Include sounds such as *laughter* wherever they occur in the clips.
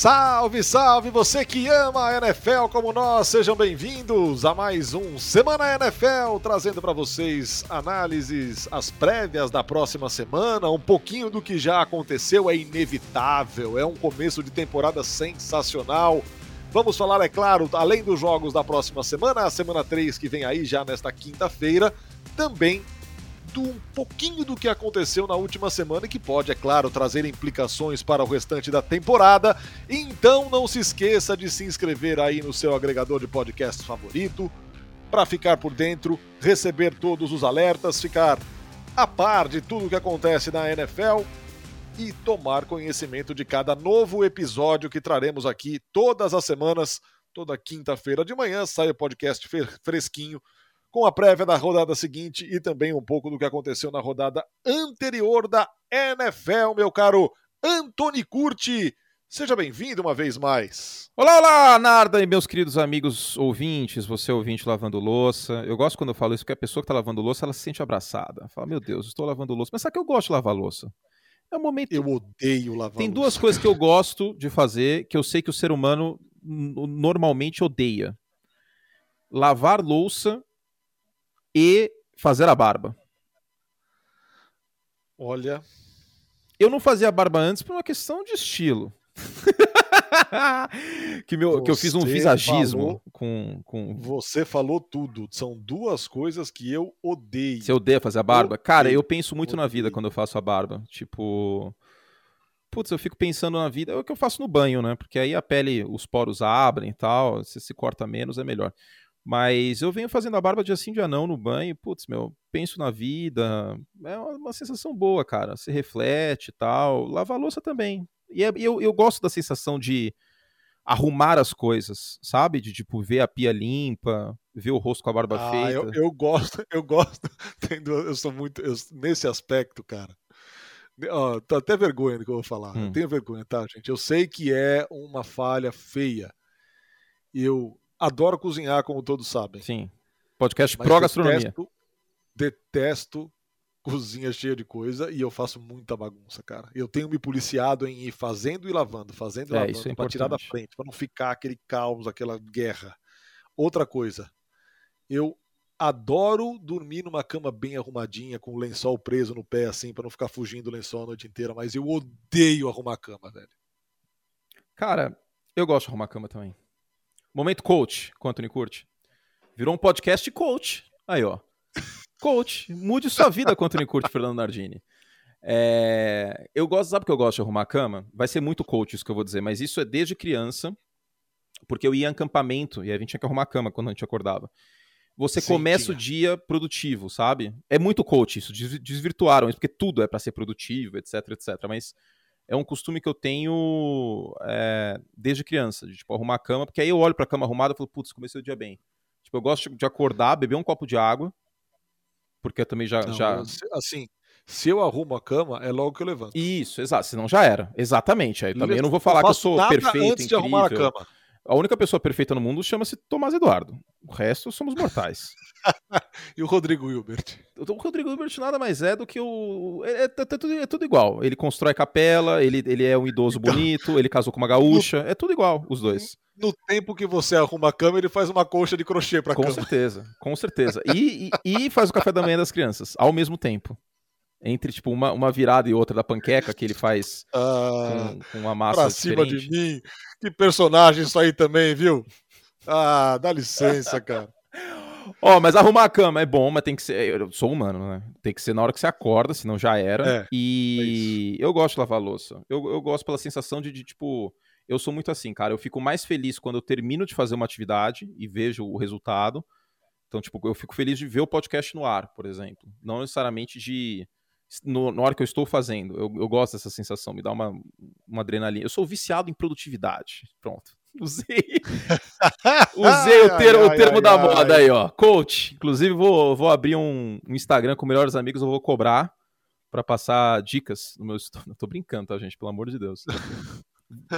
Salve, salve você que ama a NFL como nós, sejam bem-vindos a mais um Semana NFL, trazendo para vocês análises, as prévias da próxima semana, um pouquinho do que já aconteceu, é inevitável, é um começo de temporada sensacional. Vamos falar, é claro, além dos jogos da próxima semana, a semana 3 que vem aí já nesta quinta-feira, também um pouquinho do que aconteceu na última semana e que pode, é claro, trazer implicações para o restante da temporada. Então não se esqueça de se inscrever aí no seu agregador de podcast favorito para ficar por dentro, receber todos os alertas, ficar a par de tudo que acontece na NFL e tomar conhecimento de cada novo episódio que traremos aqui todas as semanas. Toda quinta-feira de manhã sai o podcast fresquinho com a prévia da rodada seguinte e também um pouco do que aconteceu na rodada anterior da NFL, meu caro Antony Curti. Seja bem-vindo uma vez mais. Olá, olá, Narda e meus queridos amigos ouvintes, você ouvinte lavando louça. Eu gosto quando eu falo isso, porque a pessoa que está lavando louça, ela se sente abraçada. Fala, meu Deus, estou lavando louça. Mas sabe que eu gosto de lavar louça? É um momento. Eu odeio lavar Tem duas coisas que eu gosto de fazer que eu sei que o ser humano normalmente odeia: lavar louça e fazer a barba. Olha. Eu não fazia a barba antes por uma questão de estilo. *laughs* que, meu, que eu fiz um visagismo falou, com, com. Você falou tudo. São duas coisas que eu odeio. Você odeia fazer a barba? Odeio. Cara, eu penso muito odeio. na vida quando eu faço a barba. Tipo. Putz, eu fico pensando na vida. É o que eu faço no banho, né? Porque aí a pele, os poros abrem e tal. Se se corta menos, é melhor. Mas eu venho fazendo a barba de assim de anão no banho, putz, meu, penso na vida, é uma sensação boa, cara. Se reflete e tal. Lavar louça também. E é, eu, eu gosto da sensação de arrumar as coisas, sabe? De tipo ver a pia limpa, ver o rosto com a barba ah, feita. Eu, *laughs* eu gosto, eu gosto. Eu sou muito. Eu, nesse aspecto, cara. Ó, tô até vergonha do que eu vou falar. Hum. Eu tenho vergonha, tá, gente? Eu sei que é uma falha feia. Eu Adoro cozinhar, como todos sabem. Sim. Podcast Mas pro gastronomia. Detesto, detesto cozinha cheia de coisa e eu faço muita bagunça, cara. Eu tenho me policiado em ir fazendo e lavando, fazendo e é, lavando, é para tirar da frente, para não ficar aquele caos, aquela guerra. Outra coisa, eu adoro dormir numa cama bem arrumadinha, com o lençol preso no pé, assim, para não ficar fugindo do lençol a noite inteira, mas eu odeio arrumar cama, velho. Cara, eu gosto de arrumar cama também. Momento coach, com Anthony Curti. Virou um podcast coach. Aí, ó. Coach. Mude sua vida com Anthony Curti, Fernando Nardini. É... Eu gosto, sabe que eu gosto de arrumar a cama? Vai ser muito coach isso que eu vou dizer, mas isso é desde criança, porque eu ia em acampamento e a gente tinha que arrumar a cama quando a gente acordava. Você Sim, começa tinha. o dia produtivo, sabe? É muito coach isso, desvirtuaram isso, porque tudo é para ser produtivo, etc, etc. Mas é um costume que eu tenho é, desde criança, de tipo, arrumar a cama, porque aí eu olho pra cama arrumada e falo, putz, comecei o dia bem. Tipo, eu gosto de acordar, beber um copo de água, porque eu também já. Não, já... Assim, se eu arrumo a cama, é logo que eu levanto. Isso, exato. Senão já era. Exatamente. Aí também eu não vou falar que eu sou perfeito, antes incrível. de arrumar a cama. A única pessoa perfeita no mundo chama-se Tomás Eduardo. O resto somos mortais. *laughs* e o Rodrigo Hilbert? O Rodrigo Hilbert nada mais é do que o. É, é, é, tudo, é tudo, igual. Ele constrói capela, ele, ele é um idoso então... bonito, ele casou com uma gaúcha. No... É tudo igual, os dois. No tempo que você arruma a cama, ele faz uma colcha de crochê pra com cama. Com certeza, com certeza. E, e, e faz o café da manhã das crianças, ao mesmo tempo entre tipo uma, uma virada e outra da panqueca que ele faz *laughs* ah, com, com, uma massa pra cima de mim. Que personagem isso aí também, viu? Ah, dá licença, *laughs* cara. Ó, oh, mas arrumar a cama é bom, mas tem que ser. Eu sou humano, né? Tem que ser na hora que você acorda, senão já era. É, e é eu gosto de lavar louça. Eu, eu gosto pela sensação de, de, tipo. Eu sou muito assim, cara. Eu fico mais feliz quando eu termino de fazer uma atividade e vejo o resultado. Então, tipo, eu fico feliz de ver o podcast no ar, por exemplo. Não necessariamente de no, na hora que eu estou fazendo. Eu, eu gosto dessa sensação, me dá uma, uma adrenalina. Eu sou viciado em produtividade. Pronto. *laughs* Usei, usei o termo, *laughs* ai, o termo ai, da ai, moda aí, ó. Coach. Inclusive, vou, vou abrir um, um Instagram com melhores amigos, eu vou cobrar para passar dicas no meu. *laughs* Não tô brincando, tá, gente? Pelo amor de Deus.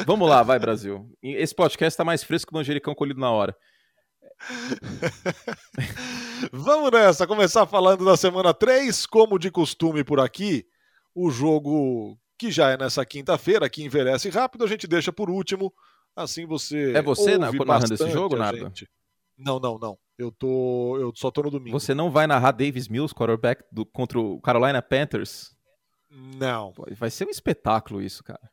Vamos lá, vai, Brasil. Esse podcast tá mais fresco que o manjericão colhido na hora. Vamos nessa, começar falando da semana 3, como de costume por aqui, o jogo que já é nessa quinta-feira, que envelhece rápido, a gente deixa por último. Assim você. É você na, narrando esse jogo, Nardo? Não, não, não. Eu tô. Eu só tô no domingo. Você não vai narrar Davis Mills, quarterback do, contra o Carolina Panthers? Não. Vai ser um espetáculo isso, cara.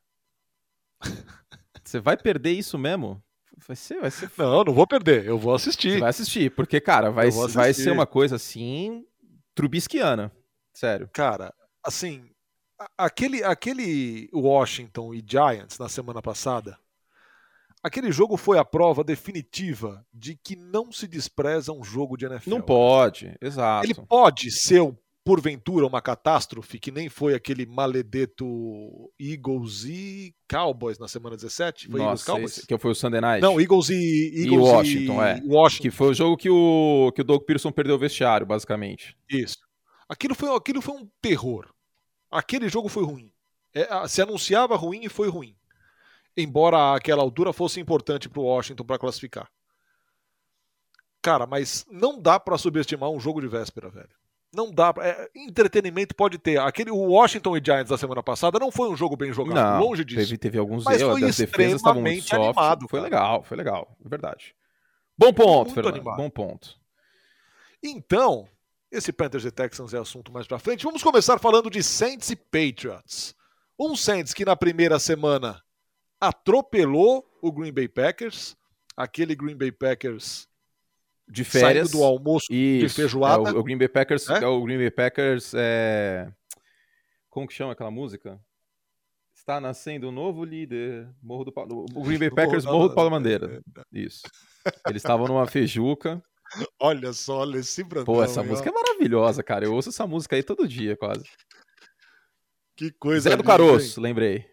*laughs* Você vai perder isso mesmo? Vai ser, vai ser. Não, não vou perder. Eu vou assistir. Você vai assistir, porque, cara, vai, vai ser uma coisa assim. Trubisquiana. Sério. Cara, assim. Aquele, aquele Washington e Giants na semana passada Aquele jogo foi a prova definitiva de que não se despreza um jogo de NFL. Não pode, exato. Ele pode ser, porventura, uma catástrofe, que nem foi aquele maledeto Eagles e Cowboys na semana 17? Foi Nossa, Eagles Cowboys? Esse, que foi o Sunday Night? Não, Eagles e, Eagles e Washington, e... é. Washington. Que foi o jogo que o, que o Doug Pearson perdeu o vestiário, basicamente. Isso. Aquilo foi, aquilo foi um terror. Aquele jogo foi ruim. É, se anunciava ruim e foi ruim embora aquela altura fosse importante para o Washington para classificar. Cara, mas não dá para subestimar um jogo de véspera, velho. Não dá. Pra... É, entretenimento pode ter. Aquele o Washington e Giants da semana passada não foi um jogo bem jogado, não, longe disso. Teve, teve alguns mas erros, foi extremamente animado. Foi cara. legal, foi legal, é verdade. Bom ponto, Fernando. Animado. Bom ponto. Então, esse Panthers e Texans é assunto mais para frente. Vamos começar falando de Saints e Patriots. Um Saints que na primeira semana atropelou o Green Bay Packers, aquele Green Bay Packers de férias do almoço Isso, de feijoada. É, o, Green Bay Packers, é? é? o Green Bay Packers é... como que chama aquela música? Está nascendo um novo líder, Morro do o Green Bay *laughs* Packers, Morro do Paulo Bandeira. Isso. Eles estavam numa feijuca. *laughs* Olha só, olha esse brandão. Pô, essa música é maravilhosa, cara. Eu ouço essa música aí todo dia, quase. Que coisa Zé do Caroço, lembrei.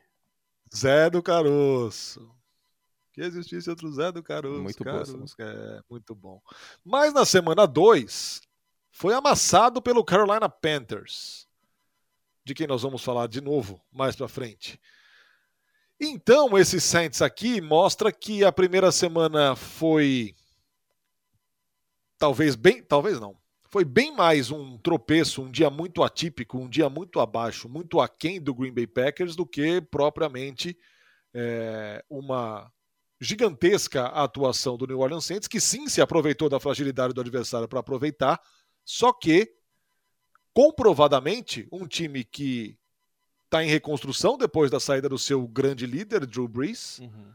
Zé do Caroço. Que existisse outro Zé do Caroço. Muito Caroço, bom. É, muito bom. Mas na semana 2, foi amassado pelo Carolina Panthers. De quem nós vamos falar de novo mais pra frente. Então, esse Saints aqui mostra que a primeira semana foi. Talvez bem. Talvez não foi bem mais um tropeço, um dia muito atípico, um dia muito abaixo, muito aquém do Green Bay Packers do que propriamente é, uma gigantesca atuação do New Orleans Saints, que sim se aproveitou da fragilidade do adversário para aproveitar, só que comprovadamente um time que está em reconstrução depois da saída do seu grande líder, Drew Brees, uhum.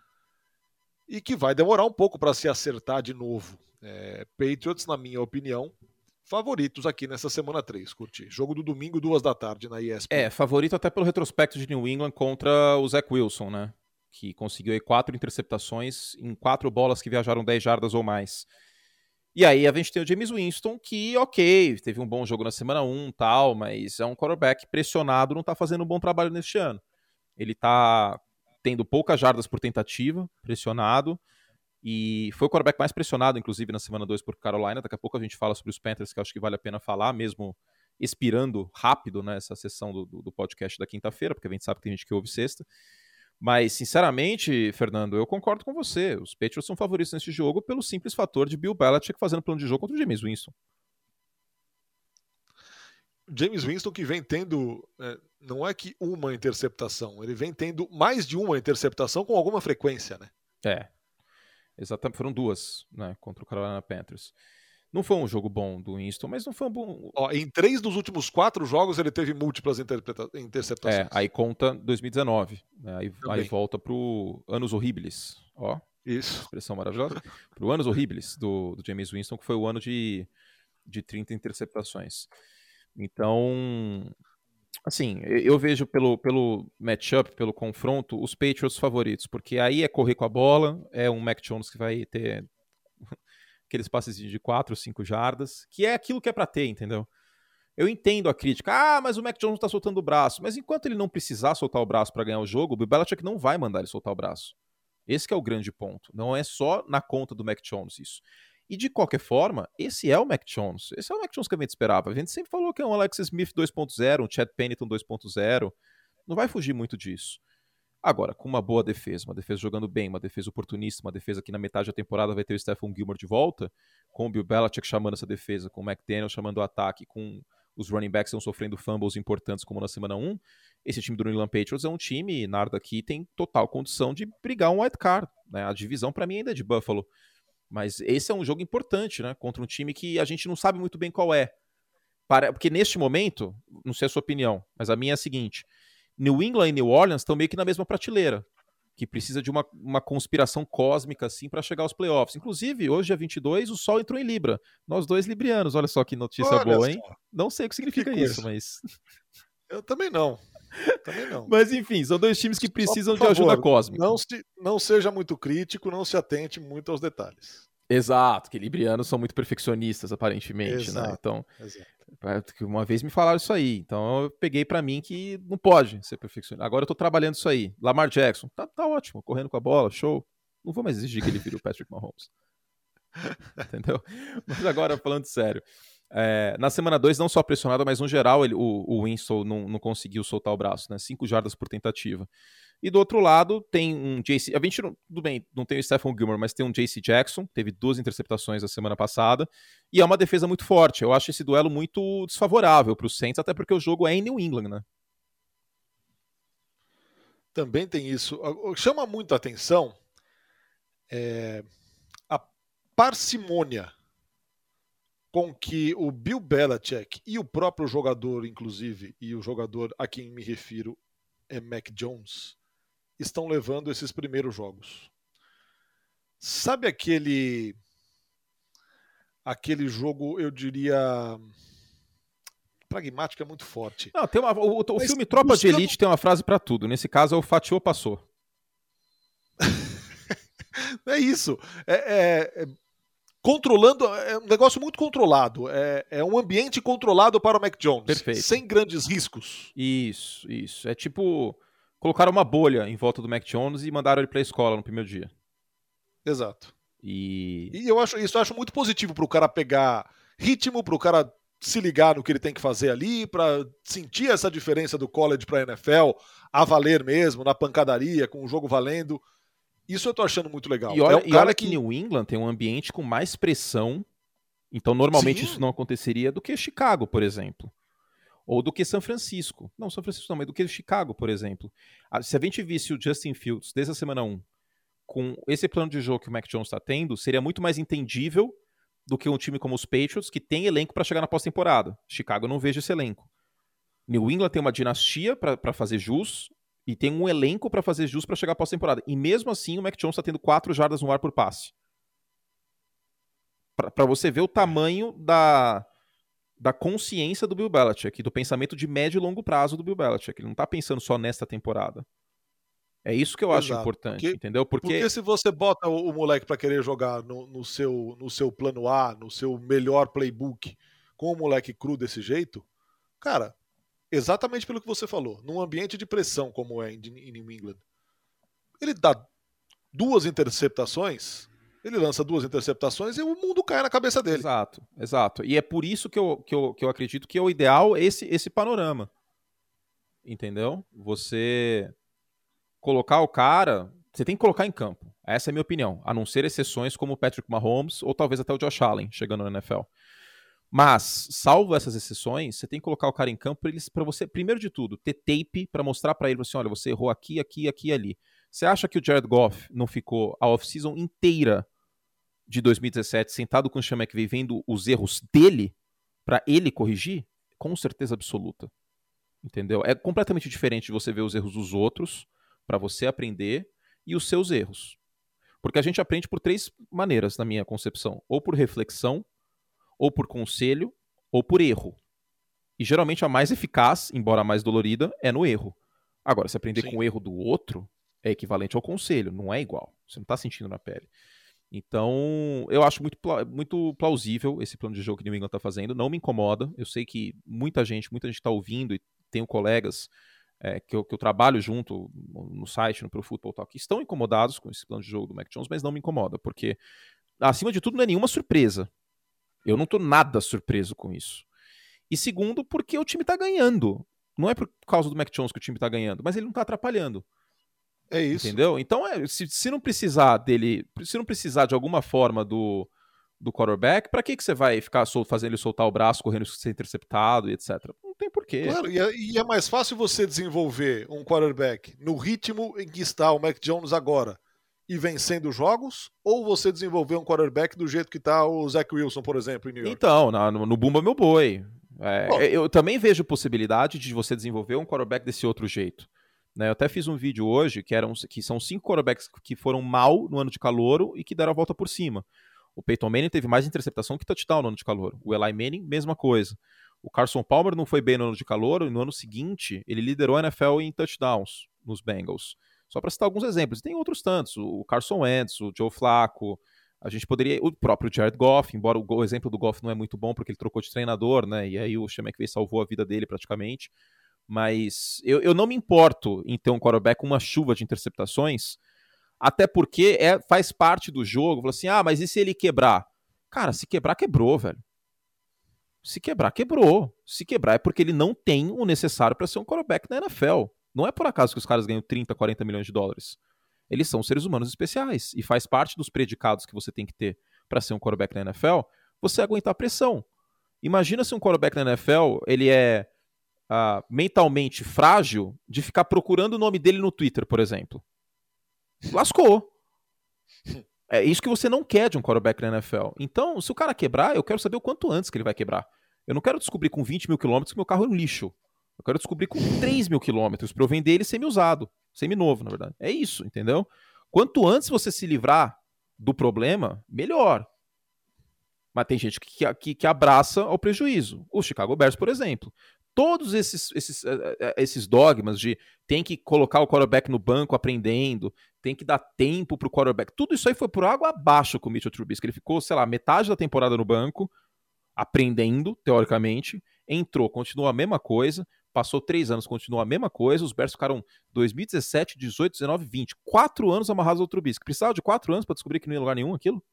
e que vai demorar um pouco para se acertar de novo. É, Patriots, na minha opinião, favoritos aqui nessa semana 3, curti. Jogo do domingo, duas da tarde na ESPN. É, favorito até pelo retrospecto de New England contra o Zach Wilson, né? Que conseguiu aí quatro interceptações em quatro bolas que viajaram 10 jardas ou mais. E aí a gente tem o James Winston, que, ok, teve um bom jogo na semana 1 tal, mas é um quarterback pressionado, não tá fazendo um bom trabalho neste ano. Ele tá tendo poucas jardas por tentativa, pressionado, e foi o quarterback mais pressionado, inclusive, na semana 2 por Carolina. Daqui a pouco a gente fala sobre os Panthers, que acho que vale a pena falar, mesmo expirando rápido nessa né, sessão do, do, do podcast da quinta-feira, porque a gente sabe que tem gente que ouve sexta. Mas, sinceramente, Fernando, eu concordo com você. Os Patriots são favoritos nesse jogo pelo simples fator de Bill Belichick fazendo plano de jogo contra o James Winston. James Winston que vem tendo, é, não é que uma interceptação, ele vem tendo mais de uma interceptação com alguma frequência, né? É, Exatamente, foram duas, né, contra o Carolina Panthers. Não foi um jogo bom do Winston, mas não foi um bom. Ó, em três dos últimos quatro jogos ele teve múltiplas interceptações. É, aí conta 2019. Né, aí, aí volta pro Anos Horribles. Ó, Isso. Expressão maravilhosa. pro Anos Horribles do, do James Winston, que foi o ano de, de 30 interceptações. Então, assim, eu vejo pelo, pelo matchup, pelo confronto, os Patriots favoritos, porque aí é correr com a bola, é um Mac Jones que vai ter aqueles passes de 4, 5 jardas, que é aquilo que é para ter, entendeu? Eu entendo a crítica. Ah, mas o Mac Jones tá soltando o braço. Mas enquanto ele não precisar soltar o braço para ganhar o jogo, o Bill não vai mandar ele soltar o braço. Esse é o grande ponto. Não é só na conta do Mac Jones isso. E de qualquer forma, esse é o Mac Jones. Esse é o Mac Jones que a gente esperava. A gente sempre falou que é um Alex Smith 2.0, um Chad Pennington 2.0. Não vai fugir muito disso. Agora, com uma boa defesa, uma defesa jogando bem, uma defesa oportunista, uma defesa que na metade da temporada vai ter o Stephen Gilmore de volta, com o Bill Belichick chamando essa defesa, com o McDaniel chamando o ataque, com os running backs estão sofrendo fumbles importantes como na semana 1, esse time do New England Patriots é um time, Nardo aqui, tem total condição de brigar um wild card. Né? A divisão para mim ainda é de Buffalo. Mas esse é um jogo importante, né? Contra um time que a gente não sabe muito bem qual é. Porque neste momento, não sei a sua opinião, mas a minha é a seguinte: New England e New Orleans estão meio que na mesma prateleira que precisa de uma, uma conspiração cósmica assim para chegar aos playoffs. Inclusive, hoje é 22, o Sol entrou em Libra. Nós dois librianos, olha só que notícia olha boa, hein? Só. Não sei o que significa que isso, mas Eu também não. *laughs* Também não. Mas enfim, são dois times que precisam de ajuda cósmica. Não, se, não seja muito crítico, não se atente muito aos detalhes. Exato, que librianos são muito perfeccionistas, aparentemente, né? exato, né? Então, exato. Uma vez me falaram isso aí, então eu peguei para mim que não pode ser perfeccionista. Agora eu tô trabalhando isso aí. Lamar Jackson, tá, tá ótimo, correndo com a bola, show. Não vou mais exigir que ele vire o Patrick Mahomes. *laughs* Entendeu? Mas agora, falando sério, é, na semana 2, não só pressionado, mas no geral ele, o, o Winston não, não conseguiu soltar o braço, né? 5 jardas por tentativa. E do outro lado, tem um JC. A gente, não, tudo bem, não tem o Stephen Gilmore, mas tem um JC Jackson, teve duas interceptações a semana passada. E é uma defesa muito forte. Eu acho esse duelo muito desfavorável para o Saints, até porque o jogo é em New England, né? Também tem isso. Chama muito a atenção é, a parcimônia com que o Bill Belichick e o próprio jogador, inclusive, e o jogador a quem me refiro é Mac Jones, estão levando esses primeiros jogos. Sabe aquele aquele jogo, eu diria pragmático é muito forte. Não, tem uma, o, o filme Tropa buscando... de Elite tem uma frase para tudo. Nesse caso é o fatiou passou. *laughs* é isso. É, é, é, controlando, é um negócio muito controlado. É, é um ambiente controlado para o Mac Jones. Perfeito. Sem grandes riscos. Isso, isso. É tipo colocaram uma bolha em volta do Mac Jones e mandaram ele para a escola no primeiro dia. Exato. E, e eu acho isso eu acho muito positivo para o cara pegar ritmo, para o cara se ligar no que ele tem que fazer ali, para sentir essa diferença do college para a NFL, a valer mesmo, na pancadaria, com o jogo valendo. Isso eu tô achando muito legal. E olha, é um e olha que... que New England tem um ambiente com mais pressão, então normalmente Sim. isso não aconteceria do que Chicago, por exemplo. Ou do que São Francisco. Não, São Francisco não, mas do que Chicago, por exemplo. Se a gente visse o Justin Fields desde a semana 1 com esse plano de jogo que o Mac Jones está tendo, seria muito mais entendível do que um time como os Patriots, que tem elenco para chegar na pós-temporada. Chicago não vejo esse elenco. New England tem uma dinastia para fazer jus e tem um elenco para fazer jus para chegar pós-temporada. E mesmo assim, o Mac Jones está tendo 4 jardas no ar por passe. Para você ver o tamanho da, da consciência do Bill Belichick, do pensamento de médio e longo prazo do Bill Belichick. Ele não está pensando só nesta temporada. É isso que eu Exato. acho importante, porque, entendeu? Porque... porque se você bota o, o moleque para querer jogar no, no, seu, no seu plano A, no seu melhor playbook, com o moleque cru desse jeito, cara, exatamente pelo que você falou, num ambiente de pressão como é em, em New England, ele dá duas interceptações, ele lança duas interceptações e o mundo cai na cabeça dele. Exato, exato. E é por isso que eu, que eu, que eu acredito que é o ideal esse, esse panorama. Entendeu? Você colocar o cara. Você tem que colocar em campo. Essa é a minha opinião. A não ser exceções como o Patrick Mahomes ou talvez até o Josh Allen chegando na NFL. Mas, salvo essas exceções, você tem que colocar o cara em campo para você, primeiro de tudo, ter tape para mostrar para ele assim: olha, você errou aqui, aqui, aqui e ali. Você acha que o Jared Goff não ficou a off-season inteira de 2017 sentado com o Sean McVay vendo os erros dele para ele corrigir? Com certeza absoluta. Entendeu? É completamente diferente de você ver os erros dos outros para você aprender e os seus erros. Porque a gente aprende por três maneiras, na minha concepção: ou por reflexão, ou por conselho, ou por erro. E geralmente a mais eficaz, embora a mais dolorida, é no erro. Agora, se aprender Sim. com o erro do outro, é equivalente ao conselho, não é igual. Você não está sentindo na pele. Então, eu acho muito, muito plausível esse plano de jogo que o New England está fazendo. Não me incomoda. Eu sei que muita gente, muita gente está ouvindo e tenho colegas é, que, eu, que, eu, trabalho junto no site, no Pro Football Talk, que estão incomodados com esse plano de jogo do Mac Jones, mas não me incomoda, porque, acima de tudo, não é nenhuma surpresa. Eu não estou nada surpreso com isso. E segundo, porque o time está ganhando. Não é por causa do Mac Jones que o time está ganhando, mas ele não está atrapalhando. É isso. Entendeu? Então, é, se, se não precisar dele, se não precisar de alguma forma do, do quarterback, para que, que você vai ficar sol, fazendo ele soltar o braço, correndo ser interceptado e etc? Não tem porquê. Claro, e é, e é mais fácil você desenvolver um quarterback no ritmo em que está o Mac Jones agora e vencendo jogos, ou você desenvolver um quarterback do jeito que está o Zach Wilson, por exemplo, em New York? Então, no, no Bumba Meu Boi. É, eu também vejo possibilidade de você desenvolver um quarterback desse outro jeito. Né? Eu até fiz um vídeo hoje que, eram, que são cinco quarterbacks que foram mal no ano de calouro e que deram a volta por cima. O Peyton Manning teve mais interceptação que touchdown no ano de calor. O Eli Manning, mesma coisa. O Carson Palmer não foi bem no ano de calor, e no ano seguinte ele liderou a NFL em touchdowns nos Bengals. Só para citar alguns exemplos. Tem outros tantos. O Carson Wentz, o Joe Flacco. A gente poderia. O próprio Jared Goff, embora o, exemplo do Goff não é muito bom porque ele trocou de treinador, né? E aí o Sean McVay salvou a vida dele praticamente. Mas eu, eu não me importo em ter um quarterback com uma chuva de interceptações até porque é, faz parte do jogo. Falou assim: ah, mas e se ele quebrar? Cara, se quebrar, quebrou, velho. Se quebrar, quebrou. Se quebrar é porque ele não tem o necessário para ser um quarterback na NFL. Não é por acaso que os caras ganham 30, 40 milhões de dólares. Eles são seres humanos especiais. E faz parte dos predicados que você tem que ter para ser um quarterback na NFL você aguentar pressão. Imagina se um quarterback na NFL ele é uh, mentalmente frágil de ficar procurando o nome dele no Twitter, por exemplo lascou. É isso que você não quer de um quarterback na NFL. Então, se o cara quebrar, eu quero saber o quanto antes que ele vai quebrar. Eu não quero descobrir com 20 mil quilômetros que meu carro é um lixo. Eu quero descobrir com 3 mil quilômetros para eu vender ele semi-usado. Semi-novo, na verdade. É isso, entendeu? Quanto antes você se livrar do problema, melhor. Mas tem gente que, que, que abraça ao prejuízo. O Chicago Bears, por exemplo todos esses, esses, eh, eh, esses dogmas de tem que colocar o quarterback no banco aprendendo, tem que dar tempo pro quarterback, tudo isso aí foi por água abaixo com o Mitchell Trubisky. Ele ficou, sei lá, metade da temporada no banco, aprendendo, teoricamente, entrou, continuou a mesma coisa, passou três anos, continuou a mesma coisa, os Bears ficaram 2017, 18, 19, 20, quatro anos amarrados ao Trubisky. Precisava de quatro anos para descobrir que não ia lugar nenhum aquilo?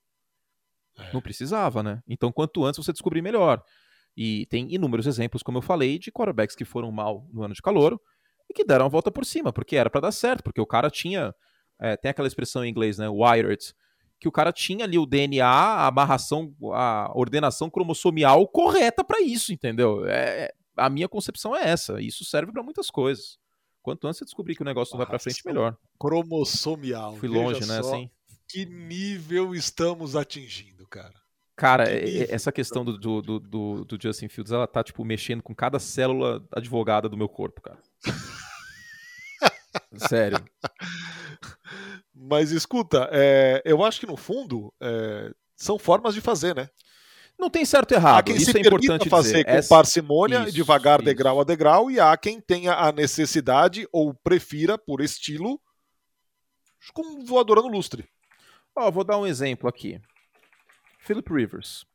É. Não precisava, né? Então, quanto antes você descobrir, melhor. E tem inúmeros exemplos, como eu falei, de quarterbacks que foram mal no ano de calor e que deram a volta por cima, porque era para dar certo, porque o cara tinha. É, tem aquela expressão em inglês, né? Wired, que o cara tinha ali o DNA, a amarração, a ordenação cromossomial correta para isso, entendeu? É, é, a minha concepção é essa. Isso serve para muitas coisas. Quanto antes você descobrir que o negócio não vai para frente, melhor. Cromossomial. Fui longe, né? Assim. Que nível estamos atingindo, cara? Cara, essa questão do, do, do, do, Justin Fields, ela tá, tipo, mexendo com cada célula advogada do meu corpo, cara. *laughs* Sério. Mas escuta, é, eu acho que no fundo é, são formas de fazer, né? Não tem certo e errado. Há quem isso se é importante fazer dizer. com parcimônia, isso, devagar, isso. degrau a degrau, e há quem tenha a necessidade ou prefira, por estilo, com voadora no lustre. Ó, vou dar um exemplo aqui. Philip Rivers.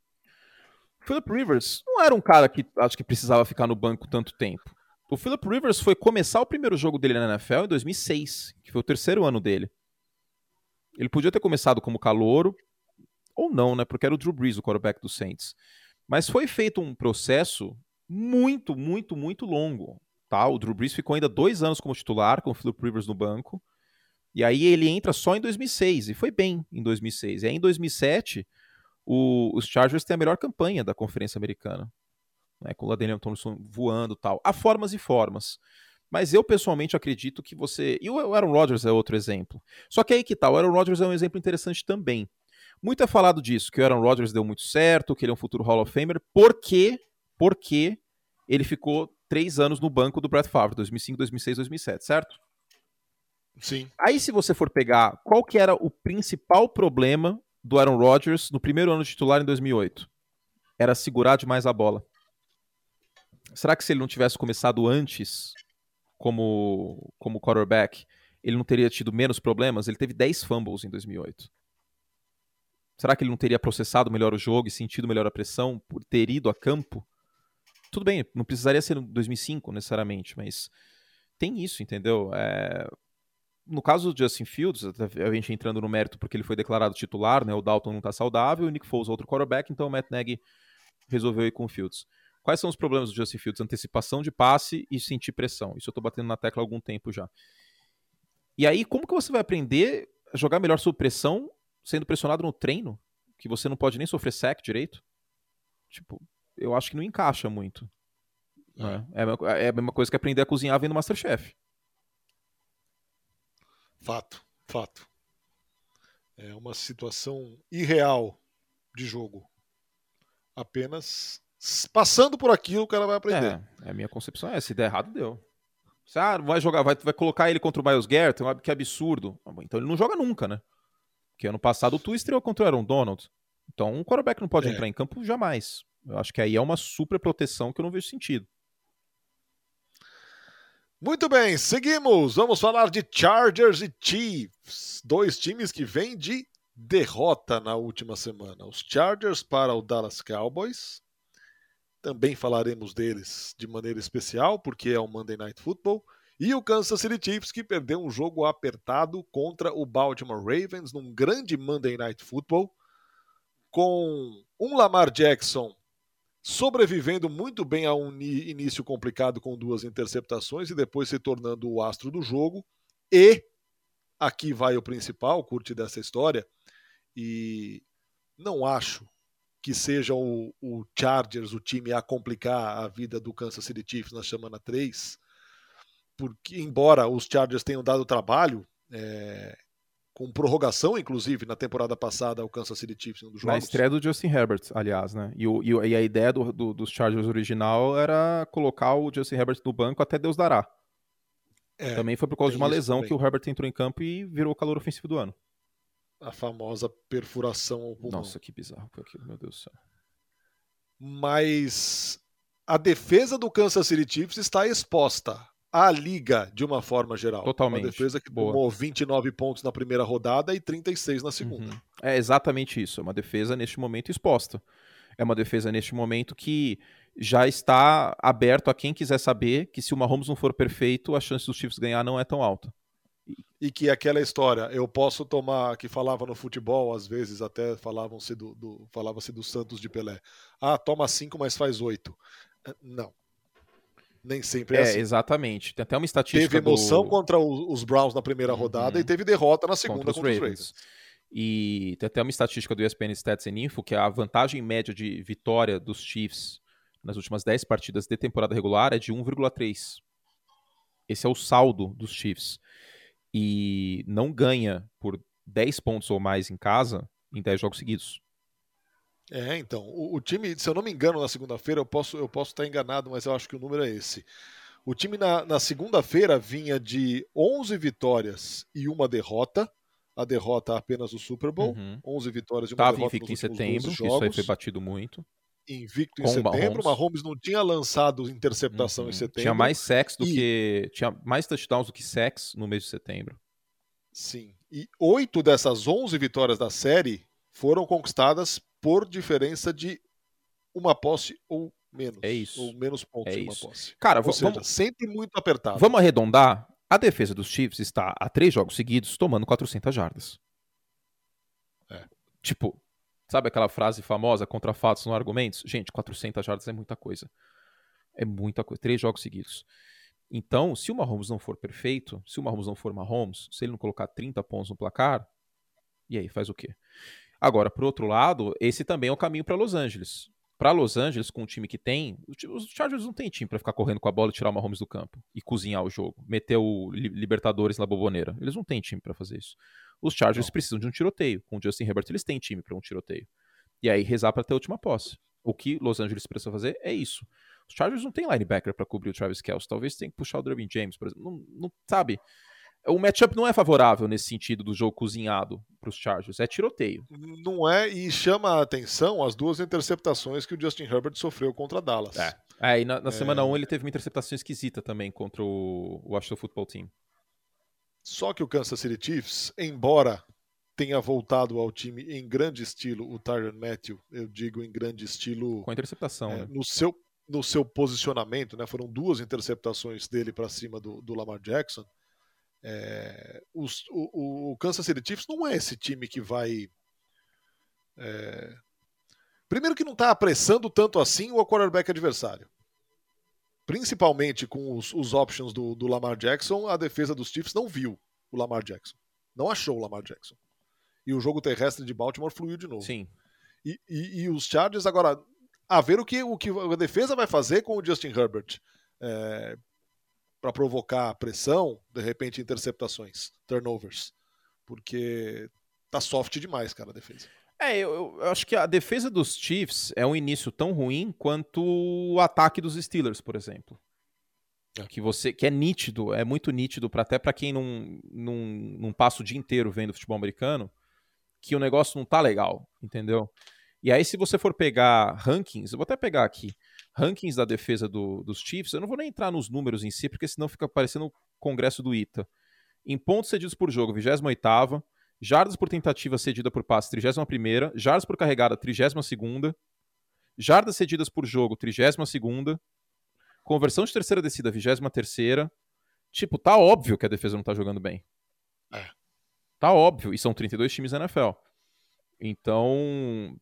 Philip Rivers não era um cara que acho que precisava ficar no banco tanto tempo. O Philip Rivers foi começar o primeiro jogo dele na NFL em 2006, que foi o terceiro ano dele. Ele podia ter começado como calouro, ou não, né? Porque era o Drew Brees, o quarterback do Saints. Mas foi feito um processo muito, muito, muito longo. Tá? O Drew Brees ficou ainda dois anos como titular, com o Philip Rivers no banco. E aí ele entra só em 2006, e foi bem em 2006. E aí em 2007 o, os Chargers têm a melhor campanha da Conferência Americana, né, com o Ladaniel Thompson voando tal. Há formas e formas. Mas eu pessoalmente acredito que você. E o Aaron Rodgers é outro exemplo. Só que aí que tal? Tá, o Aaron Rodgers é um exemplo interessante também. Muito é falado disso, que o Aaron Rodgers deu muito certo, que ele é um futuro Hall of Famer, porque, porque ele ficou três anos no banco do Brett Favre, 2005, 2006, 2007, certo? Sim. Aí se você for pegar qual que era o principal problema do Aaron Rodgers no primeiro ano de titular em 2008 era segurar demais a bola. Será que se ele não tivesse começado antes como, como quarterback, ele não teria tido menos problemas? Ele teve 10 fumbles em 2008. Será que ele não teria processado melhor o jogo e sentido melhor a pressão por ter ido a campo? Tudo bem, não precisaria ser em 2005 necessariamente, mas tem isso, entendeu? É, no caso do Justin Fields, a gente entrando no mérito porque ele foi declarado titular, né? O Dalton não está saudável, o Nick Foles outro quarterback, então o Matt Nagy resolveu ir com o Fields. Quais são os problemas do Justin Fields? Antecipação de passe e sentir pressão. Isso eu estou batendo na tecla há algum tempo já. E aí, como que você vai aprender a jogar melhor sob pressão sendo pressionado no treino? que você não pode nem sofrer sec direito, tipo, eu acho que não encaixa muito. Né? É, é, é a mesma coisa que aprender a cozinhar vendo Masterchef. Fato, fato. É uma situação irreal de jogo. Apenas passando por aquilo o cara vai aprender. É, a minha concepção é: se der errado, deu. Você ah, vai jogar, vai, vai colocar ele contra o Miles Garrett, que absurdo. Ah, então ele não joga nunca, né? Porque ano passado o Tu estreou contra o Aaron Donald. Então um quarterback não pode é. entrar em campo jamais. Eu acho que aí é uma super proteção que eu não vejo sentido. Muito bem, seguimos. Vamos falar de Chargers e Chiefs, dois times que vêm de derrota na última semana. Os Chargers para o Dallas Cowboys. Também falaremos deles de maneira especial, porque é o Monday Night Football. E o Kansas City Chiefs, que perdeu um jogo apertado contra o Baltimore Ravens num grande Monday Night Football, com um Lamar Jackson sobrevivendo muito bem a um início complicado com duas interceptações e depois se tornando o astro do jogo. E aqui vai o principal, curte dessa história, e não acho que seja o, o, Chargers o time a complicar a vida do Kansas City Chiefs na semana 3, porque embora os Chargers tenham dado trabalho, é, com prorrogação, inclusive, na temporada passada, ao Kansas City Chiefs, um dos jogos. Na estreia do Justin Herbert, aliás, né? E, o, e a ideia do, do, dos Chargers original era colocar o Justin Herbert no banco até Deus dará. É, também foi por causa de uma lesão também. que o Herbert entrou em campo e virou o calor ofensivo do ano. A famosa perfuração ao pulmão. Nossa, que bizarro aquilo, meu Deus do céu. Mas a defesa do Kansas City Chiefs está exposta a liga de uma forma geral. Totalmente. Uma defesa que Boa. tomou 29 pontos na primeira rodada e 36 na segunda. Uhum. É exatamente isso. É uma defesa neste momento exposta. É uma defesa neste momento que já está aberto a quem quiser saber que se o Mahomes não for perfeito, a chance dos Chiefs ganhar não é tão alta. E que aquela história, eu posso tomar, que falava no futebol, às vezes até falavam-se do, do falava-se do Santos de Pelé. Ah, toma cinco, mas faz oito. Não nem sempre é, é assim. exatamente. Tem até uma estatística. Teve emoção do... contra os Browns na primeira rodada uhum. e teve derrota na segunda contra os, contra os Ravens. E tem até uma estatística do ESPN Stats and Info que a vantagem média de vitória dos Chiefs nas últimas 10 partidas de temporada regular é de 1,3. Esse é o saldo dos Chiefs. E não ganha por 10 pontos ou mais em casa em 10 jogos seguidos. É, então, o, o, time, se eu não me engano, na segunda-feira, eu posso, eu posso estar enganado, mas eu acho que o número é esse. O time na, na segunda-feira vinha de 11 vitórias e uma derrota. A derrota apenas o Super Bowl. Uhum. 11 vitórias e uma Tava derrota. invicto em setembro, isso aí foi batido muito. Invicto em setembro. O Mahomes não tinha lançado interceptação uhum. em setembro. Tinha mais sacks do e... que. Tinha mais touchdowns do que sacks no mês de setembro. Sim. E oito dessas 11 vitórias da série foram conquistadas por diferença de uma posse ou menos. É isso. Ou menos pontos é em uma posse. Cara, ou seja, vamos, sempre muito apertado. Vamos arredondar. A defesa dos Chiefs está há três jogos seguidos tomando 400 jardas. É. Tipo, sabe aquela frase famosa contra fatos não argumentos? Gente, 400 jardas é muita coisa. É muita coisa. Três jogos seguidos. Então, se o Mahomes não for perfeito, se o Mahomes não for Mahomes, se ele não colocar 30 pontos no placar, e aí faz o quê? Agora, por outro lado, esse também é o caminho para Los Angeles. Para Los Angeles, com o time que tem, os Chargers não tem time para ficar correndo com a bola e tirar o Mahomes do campo e cozinhar o jogo, meter o Libertadores na boboneira. Eles não têm time para fazer isso. Os Chargers não. precisam de um tiroteio. Com o Justin Herbert, eles têm time para um tiroteio. E aí rezar para ter a última posse. O que Los Angeles precisa fazer é isso. Os Chargers não têm linebacker para cobrir o Travis Kelce. Talvez tenha que puxar o Derwin James, por exemplo. Não, não sabe o matchup não é favorável nesse sentido do jogo cozinhado para os Chargers, é tiroteio. Não é, e chama a atenção as duas interceptações que o Justin Herbert sofreu contra Dallas. É, é e na, na é... semana 1 ele teve uma interceptação esquisita também contra o Washington Football Team. Só que o Kansas City Chiefs, embora tenha voltado ao time em grande estilo, o Tyron Matthew, eu digo em grande estilo. Com a interceptação, é, né? No seu, no seu posicionamento, né? Foram duas interceptações dele para cima do, do Lamar Jackson. É, os, o, o, Kansas City Chiefs não é esse time que vai. É... Primeiro que não está apressando tanto assim o quarterback adversário. Principalmente com os, os options do, do, Lamar Jackson, a defesa dos Chiefs não viu o Lamar Jackson. Não achou o Lamar Jackson. E o jogo terrestre de Baltimore fluiu de novo. Sim. E, e, e, os Chargers, agora, a ver o que, o que a defesa vai fazer com o Justin Herbert. É, para provocar pressão, de repente interceptações, turnovers. Porque tá soft demais, cara, a defesa. É, eu, eu, acho que a defesa dos Chiefs é um início tão ruim quanto o ataque dos Steelers, por exemplo. É. Que você que é nítido, é muito nítido para até para quem não, não, não passa o dia inteiro vendo futebol americano, que o negócio não tá legal, entendeu? E aí se você for pegar rankings, eu vou até pegar aqui, rankings da defesa do, dos Chiefs, eu não vou nem entrar nos números em si, porque senão fica parecendo o congresso do ITA. Em pontos cedidos por jogo, 28ª, jardas por tentativa cedida por passe, 31ª, jardas por carregada, 32ª, jardas cedidas por jogo, 32ª, conversão de terceira descida, 23ª. Tipo, tá óbvio que a defesa não tá jogando bem. É. Tá óbvio, e são 32 times na NFL. Então,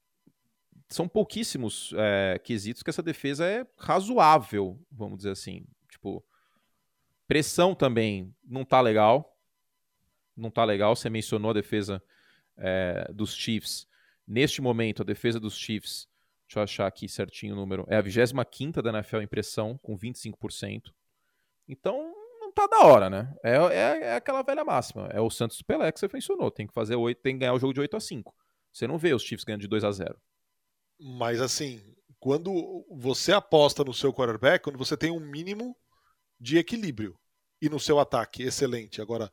são pouquíssimos é, quesitos que essa defesa é razoável, vamos dizer assim. Tipo, pressão também não tá legal não tá legal. Você mencionou a defesa é, dos Chiefs. Neste momento, a defesa dos Chiefs, deixa eu achar aqui certinho o número, é a 25 da NFL em pressão, com 25%. Então, não tá da hora, né? É, é, é, aquela velha máxima. É o Santos Pelé que você mencionou. Tem que fazer 8, tem que ganhar o jogo de 8 a 5. Você não vê os Chiefs ganhando de 2 a 0 Mas assim, quando você aposta no seu quarterback, quando você tem um mínimo de equilíbrio e no seu ataque, excelente. Agora,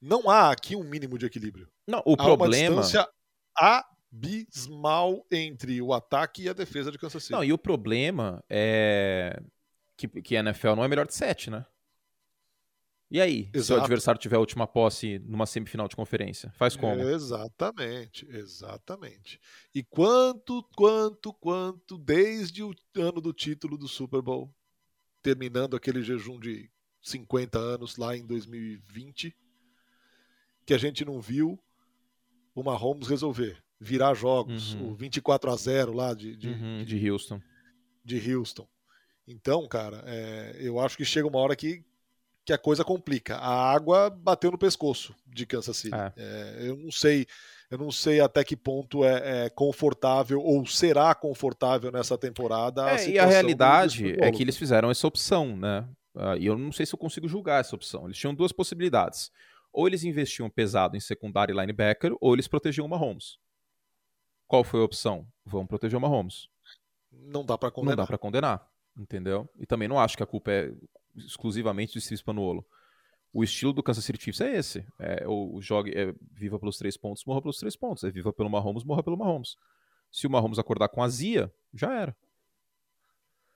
não há aqui um mínimo de equilíbrio. Não, o há problema. Uma distância abismal entre o ataque e a defesa de Kansas City. Não, e o problema é que, que a NFL não é melhor de sete, né? E aí, Exato. se o adversário tiver a última posse numa semifinal de conferência? Faz como? Exatamente, exatamente. E quanto, quanto, quanto, desde o ano do título do Super Bowl, terminando aquele jejum de 50 anos lá em 2020, que a gente não viu o Mahomes resolver, virar jogos, uhum. o 24 a 0 lá de, de, uhum, de Houston. De Houston. Então, cara, é, eu acho que chega uma hora que, que a coisa complica. A água bateu no pescoço de Kansas City. É. É, eu não sei, eu não sei até que ponto é, é confortável ou será confortável nessa temporada. A é, e a realidade é que eles fizeram essa opção, né? Uh, e eu não sei se eu consigo julgar essa opção. Eles tinham duas possibilidades ou eles investiam pesado em secundário e linebacker, ou eles protegiam o Mahomes. Qual foi a opção? Vamos proteger o Mahomes. Não dá para condenar. Não dá para condenar, entendeu? E também não acho que a culpa é exclusivamente do Steve Spanuolo. O estilo do Kansas City Chiefs é esse. É, o, jogue, é viva pelos três pontos, morra pelos três pontos. É viva pelo Mahomes, morra pelo Mahomes. Se o Mahomes acordar com azia, já era.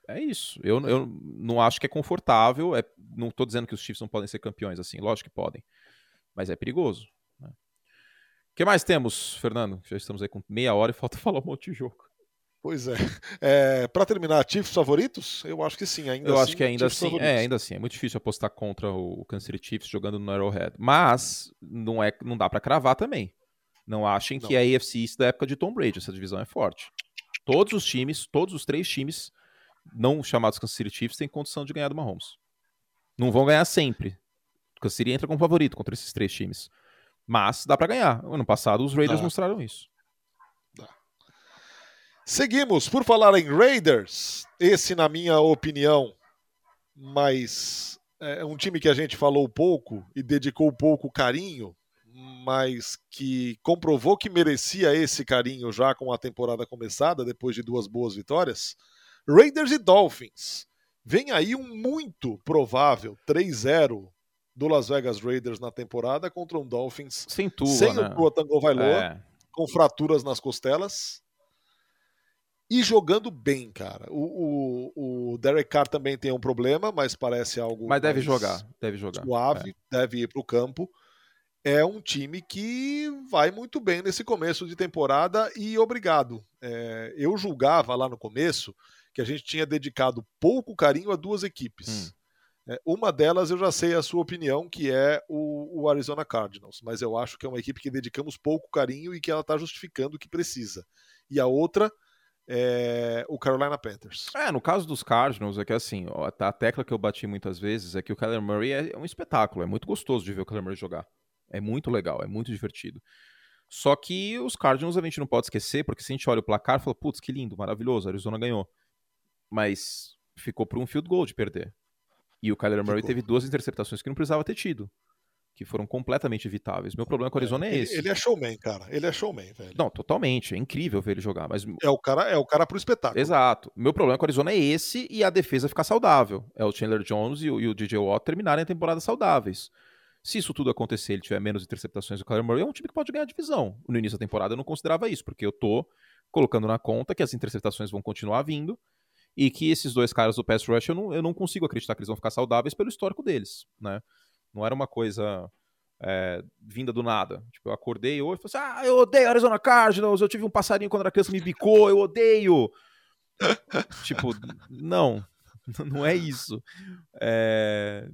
É isso. Eu, eu não acho que é confortável. É, não estou dizendo que os Chiefs não podem ser campeões assim. Lógico que podem mas é perigoso. Né? O que mais temos, Fernando? Já estamos aí com meia hora e falta *laughs* falar um monte de jogo. Pois é. *laughs* é para terminar, Chiefs favoritos? Eu acho que sim, ainda Eu assim, acho que ainda assim, favoritos. é, ainda assim, é muito difícil apostar contra o Kansas City Chiefs jogando no Arrowhead, mas não é, não dá para cravar também. Não achem não. que é a AFC East da época de Tom Brady, essa divisão é forte. Todos os times, todos os três times não chamados Kansas City Chiefs têm condição de ganhar do Mahomes. Não vão ganhar sempre, Kansas City entra como favorito contra esses três times. Mas dá para ganhar. Ano passado os Raiders mostraram isso. Seguimos. Por falar em Raiders, esse, na minha opinião, mas é um time que a gente falou pouco e dedicou pouco carinho, mas que comprovou que merecia esse carinho já com a temporada começada, depois de duas boas vitórias. Raiders e Dolphins. Vem aí um muito provável 3-0 do Las Vegas Raiders na temporada contra um Dolphins sem, Tua, sem né? o Tua Tagovailoa, é. com fraturas nas costelas e jogando bem, cara. O, o, o, Derek Carr também tem um problema, mas parece algo. Mas deve jogar, deve jogar. Suave, é. deve ir para o campo. É um time que vai muito bem nesse começo de temporada e obrigado. É, eu julgava lá no começo que a gente tinha dedicado pouco carinho a duas equipes. Hum. É, uma delas eu já sei a sua opinião, que é o, o, Arizona Cardinals, mas eu acho que é uma equipe que dedicamos pouco carinho e que ela está justificando o que precisa. E a outra é o Carolina Panthers. É, no caso dos Cardinals, é que assim, a tecla que eu bati muitas vezes é que o Kyler Murray é um espetáculo, é muito gostoso de ver o Kyler Murray jogar. É muito legal, é muito divertido. Só que os Cardinals a gente não pode esquecer, porque se a gente olha o placar, fala, putz, que lindo, maravilhoso, a Arizona ganhou. Mas ficou por um field goal de perder. E o Kyler Murray ficou. teve duas interceptações que não precisava ter tido. Que foram completamente evitáveis. Meu problema com o Arizona é, é esse. Ele é showman, cara. Ele é showman, velho. Não, totalmente. É incrível ver ele jogar. Mas... É o cara é o cara pro espetáculo. Exato. Meu problema com o Arizona é esse e a defesa ficar saudável. É o Chandler Jones e o, e o DJ Watt terminarem a temporada saudáveis. Se isso tudo acontecer, ele tiver menos interceptações do Kyler Murray, é um time que pode ganhar a divisão. No início da temporada eu não considerava isso, porque eu tô colocando na conta que as interceptações vão continuar vindo e que esses dois caras do pass rush eu não, eu não consigo acreditar que eles vão ficar saudáveis pelo histórico deles, né? Não era uma coisa é, vinda do nada. Tipo, eu acordei hoje e falei assim, ah, eu odeio Arizona Cardinals, eu tive um passarinho quando era criança, me bicou, eu odeio. *laughs* tipo, não, *laughs* não é isso. É,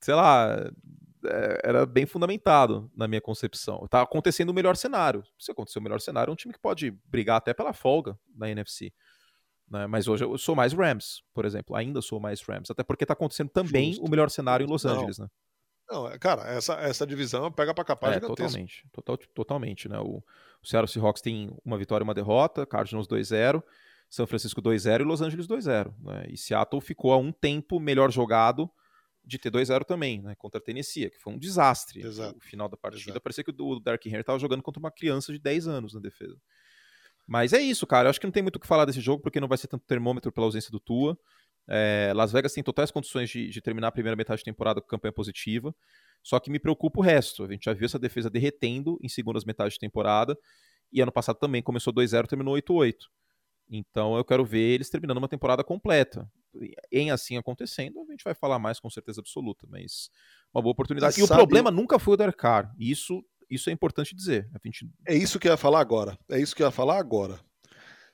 sei lá, é, era bem fundamentado na minha concepção. Tá acontecendo o melhor cenário. Se acontecer o melhor cenário, é um time que pode brigar até pela folga na NFC. Né? Mas hoje eu sou mais Rams, por exemplo. Ainda sou mais Rams. Até porque tá acontecendo também Justo. o melhor cenário em Los Angeles, Não. né? Não, é, cara, essa, essa divisão pega pra capaz é, totalmente, total, totalmente, né? O, o Seattle Seahawks tem uma vitória e uma derrota, Cardinals 2-0, São Francisco 2-0 e Los Angeles 2-0. Né? E Seattle ficou a um tempo melhor jogado de ter 2-0 também, né, contra a Tennessee, que foi um desastre. Exato. O final da partida Exato. parecia que o Dark Henry estava jogando contra uma criança de 10 anos na defesa. Mas é isso, cara. Eu acho que não tem muito o que falar desse jogo, porque não vai ser tanto termômetro pela ausência do Tua. É, Las Vegas tem totais condições de, de, terminar a primeira metade de temporada com campanha positiva. Só que me preocupa o resto. A gente já viu essa defesa derretendo em segundas metades de temporada. E ano passado também começou 2-0, terminou 8-8. Então eu quero ver eles terminando uma temporada completa. Em assim acontecendo, a gente vai falar mais com certeza absoluta, mas uma boa oportunidade. E, e sabe... o problema nunca foi o Derek Carr. Isso, isso é importante dizer. Gente... É isso que eu ia falar agora. É isso que eu ia falar agora.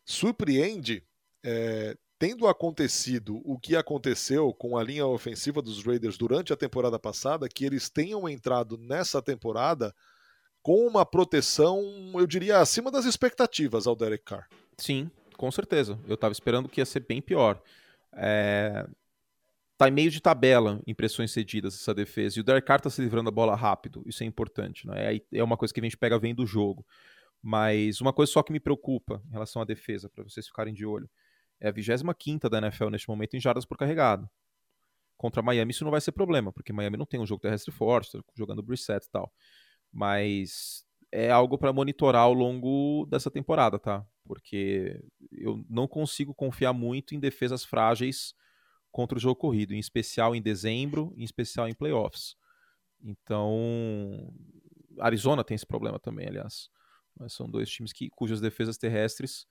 Surpreende, é, tendo acontecido o que aconteceu com a linha ofensiva dos Raiders durante a temporada passada, que eles tenham entrado nessa temporada com uma proteção, eu diria, acima das expectativas ao Derek Carr. Sim, com certeza. Eu estava esperando que ia ser bem pior. É... Tá em meio de tabela impressões cedidas essa defesa. E o Derek Carr tá se livrando da bola rápido. Isso é importante. Né? É uma coisa que a gente pega vendo o jogo. Mas uma coisa só que me preocupa em relação à defesa, para vocês ficarem de olho. É a 25 da NFL neste momento em jardas por carregado. Contra Miami isso não vai ser problema, porque Miami não tem um jogo terrestre forte, tá jogando Brissett e tal. Mas é algo para monitorar ao longo dessa temporada, tá? Porque eu não consigo confiar muito em defesas frágeis contra o jogo corrido, em especial em dezembro, em especial em playoffs. Então, Arizona tem esse problema também, aliás. Mas são dois times que, cujas defesas terrestres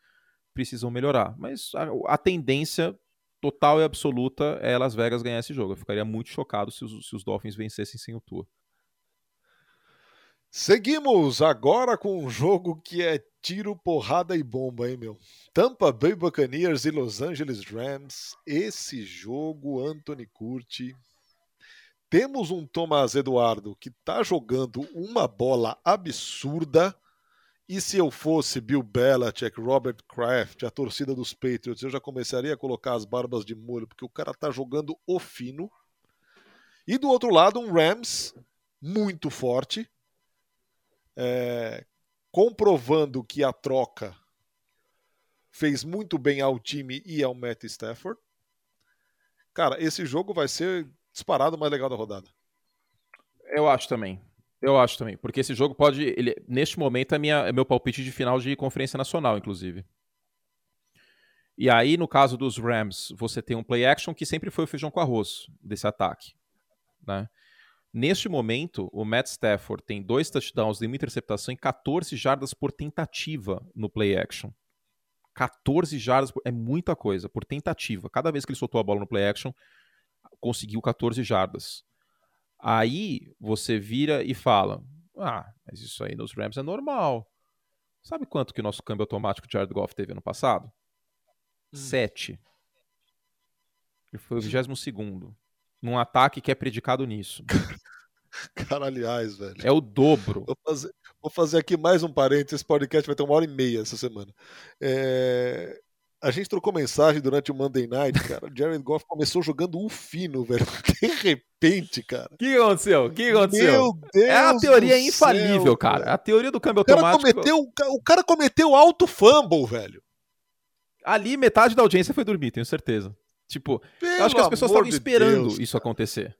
precisam melhorar. Mas a, a, tendência total e absoluta é Las Vegas ganhar esse jogo. Eu ficaria muito chocado se os, se os Dolphins vencessem sem o Tua. Seguimos agora com um jogo que é tiro, porrada e bomba, hein, meu? Tampa Bay Buccaneers e Los Angeles Rams. Esse jogo, Anthony Curti. Temos um Thomas Eduardo que tá jogando uma bola absurda. E se eu fosse Bill Belichick, Robert Kraft, a torcida dos Patriots, eu já começaria a colocar as barbas de molho, porque o cara tá jogando o fino. E do outro lado, um Rams muito forte, é, comprovando que a troca fez muito bem ao time e ao Matt Stafford. Cara, esse jogo vai ser disparado mais legal da rodada. Eu acho também. Eu acho também. Porque esse jogo pode. Ele, neste momento é, minha, é meu palpite de final de conferência nacional, inclusive. E aí, no caso dos Rams, você tem um play action que sempre foi o feijão com arroz desse ataque. Né? Neste momento, o Matt Stafford tem dois touchdowns e uma interceptação e 14 jardas por tentativa no play action. 14 jardas é muita coisa por tentativa. Cada vez que ele soltou a bola no play action, conseguiu 14 jardas. Aí você vira e fala: Ah, mas isso aí nos Rams é normal. Sabe quanto que o nosso câmbio automático de Jared Goff teve ano passado? Hum. Sete. Ele foi o 22 segundo num ataque que é predicado nisso. *laughs* Cara, aliás, velho. É o dobro. Vou fazer, vou fazer aqui mais um parênteses. Esse podcast vai ter uma hora e meia essa semana. É... a gente trocou mensagem durante o Monday Night, cara. O Jared Goff começou jogando um fino, *laughs* velho. De repente, cara. O que aconteceu? O que aconteceu? Meu Deus é a teoria infalível, céu, cara. cara. A teoria do câmbio o automático. Cometeu, o cara cometeu alto fumble, velho. Ali, metade da audiência foi dormir, tenho certeza. Tipo, Pelo eu acho que as pessoas estavam de esperando Deus, isso acontecer.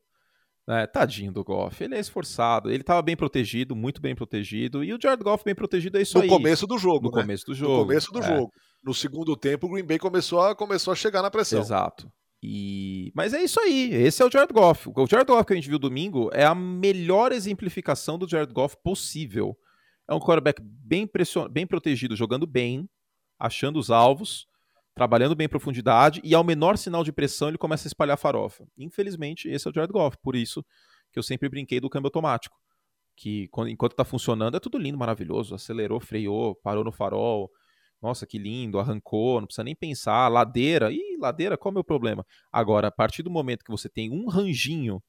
É, tadinho do Goff, ele é esforçado, ele estava bem protegido, muito bem protegido, e o Jared Goff bem protegido é isso no aí. No começo do jogo, No né? começo do jogo. No começo do é. jogo. No segundo tempo, o Green Bay começou a, começou a chegar na pressão. Exato. E... Mas é isso aí, esse é o Jared Goff. O Jared Goff que a gente viu domingo é a melhor exemplificação do Jared Goff possível. É um quarterback bem, pression... bem protegido, jogando bem, achando os alvos, trabalhando bem em profundidade, e ao menor sinal de pressão ele começa a espalhar farofa. Infelizmente, esse é o Jared Goff, por isso que eu sempre brinquei do câmbio automático. Que enquanto está funcionando é tudo lindo, maravilhoso. Acelerou, freou, parou no farol. Nossa, que lindo, arrancou, não precisa nem pensar. Ladeira, ih, ladeira, qual é o meu problema? Agora, a partir do momento que você tem um ranginho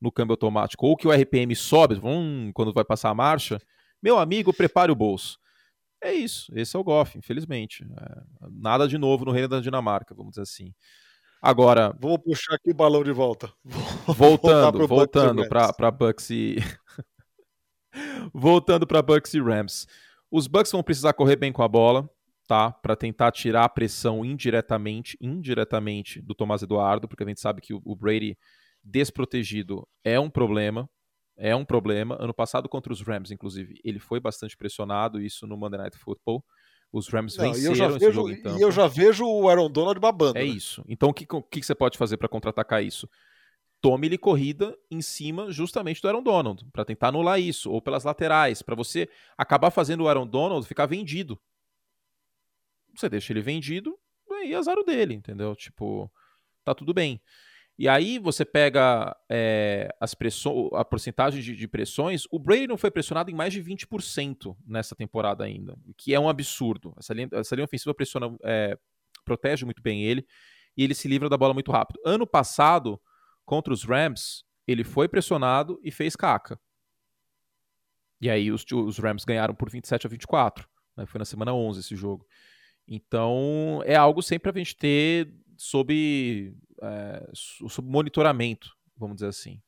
no câmbio automático, ou que o RPM sobe, vum, quando vai passar a marcha, meu amigo, prepare o bolso. É isso, esse é o Goff, infelizmente. É, nada de novo no reino da Dinamarca, vamos dizer assim. Agora. Vou puxar aqui o balão de volta. *laughs* Voltando, voltando para Bucks e. voltando para *laughs* Bucks e Rams. Os Bucks vão precisar correr bem com a bola, tá? Para tentar tirar a pressão indiretamente, indiretamente do Tomás Eduardo, porque a gente sabe que o Brady desprotegido é um problema é um problema. Ano passado contra os Rams, inclusive, ele foi bastante pressionado, isso no Monday Night Football. Os Rams Não, venceram esse jogo então. E eu já vejo o Aaron Donald babando. É né? isso. Então o que, que você pode fazer para contra-atacar isso? Tome-lhe corrida em cima justamente do Aaron Donald, para tentar anular isso, ou pelas laterais, para você acabar fazendo o Aaron Donald ficar vendido. Você deixa ele vendido, aí é azar o dele, entendeu? Tipo, tá tudo bem. E aí você pega é, as pressões, a porcentagem de, de, pressões. O Brady não foi pressionado em mais de 20% nessa temporada ainda, o que é um absurdo. Essa linha, essa linha ofensiva pressiona, é, protege muito bem ele e ele se livra da bola muito rápido. Ano passado, contra os Rams, ele foi pressionado e fez caca. E aí os, os Rams ganharam por 27 a 24. Né? Foi na semana 11 esse jogo. Então é algo sempre a gente ter sob, é, sob monitoramento, vamos dizer assim.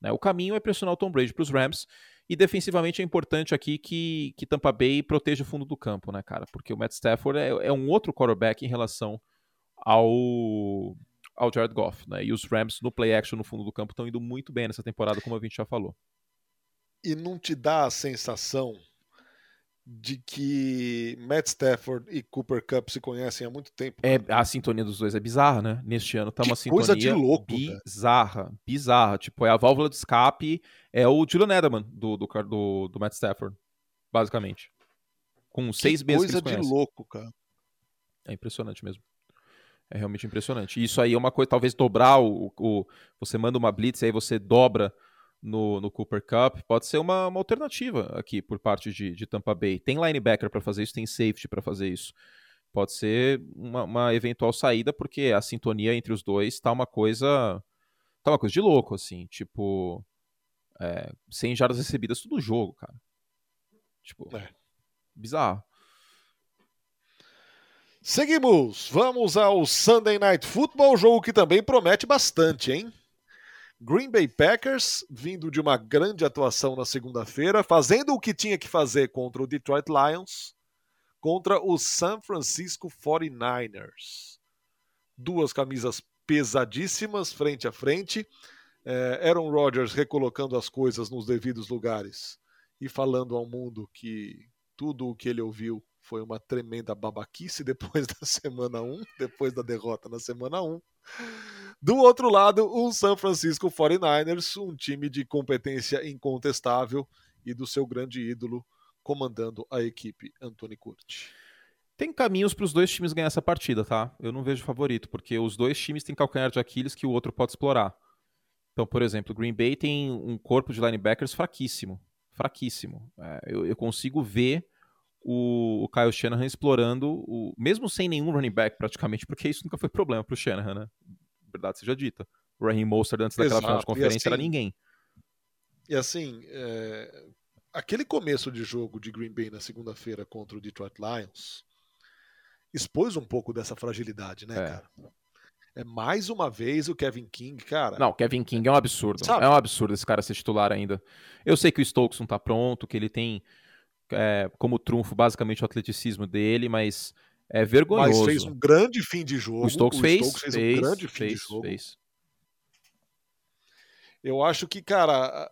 Né? O caminho é pressionar o Tom Brady para os Rams. E defensivamente é importante aqui que, que Tampa Bay proteja o fundo do campo, né, cara? Porque o Matt Stafford é, é um outro quarterback em relação ao, ao Jared Goff, né? E os Rams no play action no fundo do campo estão indo muito bem nessa temporada, como a gente já falou. E não te dá a sensação de que Matt Stafford e Cooper Cup se conhecem há muito tempo. É, a sintonia dos dois é bizarra, né? Neste ano tá uma sintonia coisa de louco, bizarra, cara. bizarra. Tipo, é a válvula de escape, é o Julian Edelman do, do, do, do Matt Stafford, basicamente. Com que seis meses coisa que eles de louco, cara. É impressionante mesmo. É realmente impressionante. Isso aí é uma coisa, talvez dobrar o, o você manda uma blitz e aí você dobra no, no Cooper Cup pode ser uma, uma alternativa aqui por parte de, de Tampa Bay. Tem linebacker para fazer isso, tem safety para fazer isso. Pode ser uma, uma, eventual saída, porque a sintonia entre os dois tá uma coisa. tá uma coisa de louco, assim. Tipo. É, 100 jardas recebidas todo jogo, cara. Tipo. É. Bizarro. Seguimos. Vamos ao Sunday Night Football, jogo que também promete bastante, hein? Green Bay Packers, vindo de uma grande atuação na segunda-feira, fazendo o que tinha que fazer contra o Detroit Lions, contra o San Francisco 49ers. Duas camisas pesadíssimas, frente a frente. É, Aaron Rodgers recolocando as coisas nos devidos lugares e falando ao mundo que tudo o que ele ouviu foi uma tremenda babaquice *laughs* depois da semana 1, depois da derrota na semana 1. Do outro lado, o San Francisco 49ers, um time de competência incontestável e do seu grande ídolo comandando a equipe, Anthony Curti. Tem caminhos para os dois times ganhar essa partida, tá? Eu não vejo favorito, porque os dois times têm calcanhar de Aquiles que o outro pode explorar. Então, por exemplo, o Green Bay tem um corpo de linebackers fraquíssimo. Fraquíssimo. É, eu, eu, consigo ver o, o Kyle Shanahan explorando, o, mesmo sem nenhum running back praticamente, porque isso nunca foi problema para o Shanahan, né? verdade seja dita. O Raheem Mostert antes daquela Exato. final de conferência assim, era ninguém. E assim, é... aquele começo de jogo de Green Bay na segunda-feira contra o Detroit Lions, expôs um pouco dessa fragilidade, né, é. cara? É mais uma vez o Kevin King, cara. Não, Kevin King é um absurdo. Sabe? É um absurdo esse cara ser titular ainda. Eu sei que o Stokes não tá pronto, que ele tem é, como trunfo basicamente o atleticismo dele, mas é vergonhoso. Mas fez um grande fim de jogo. O Stokes, o fez, Stokes fez, fez, um grande fim fez, de jogo. Fez. Eu acho que, cara,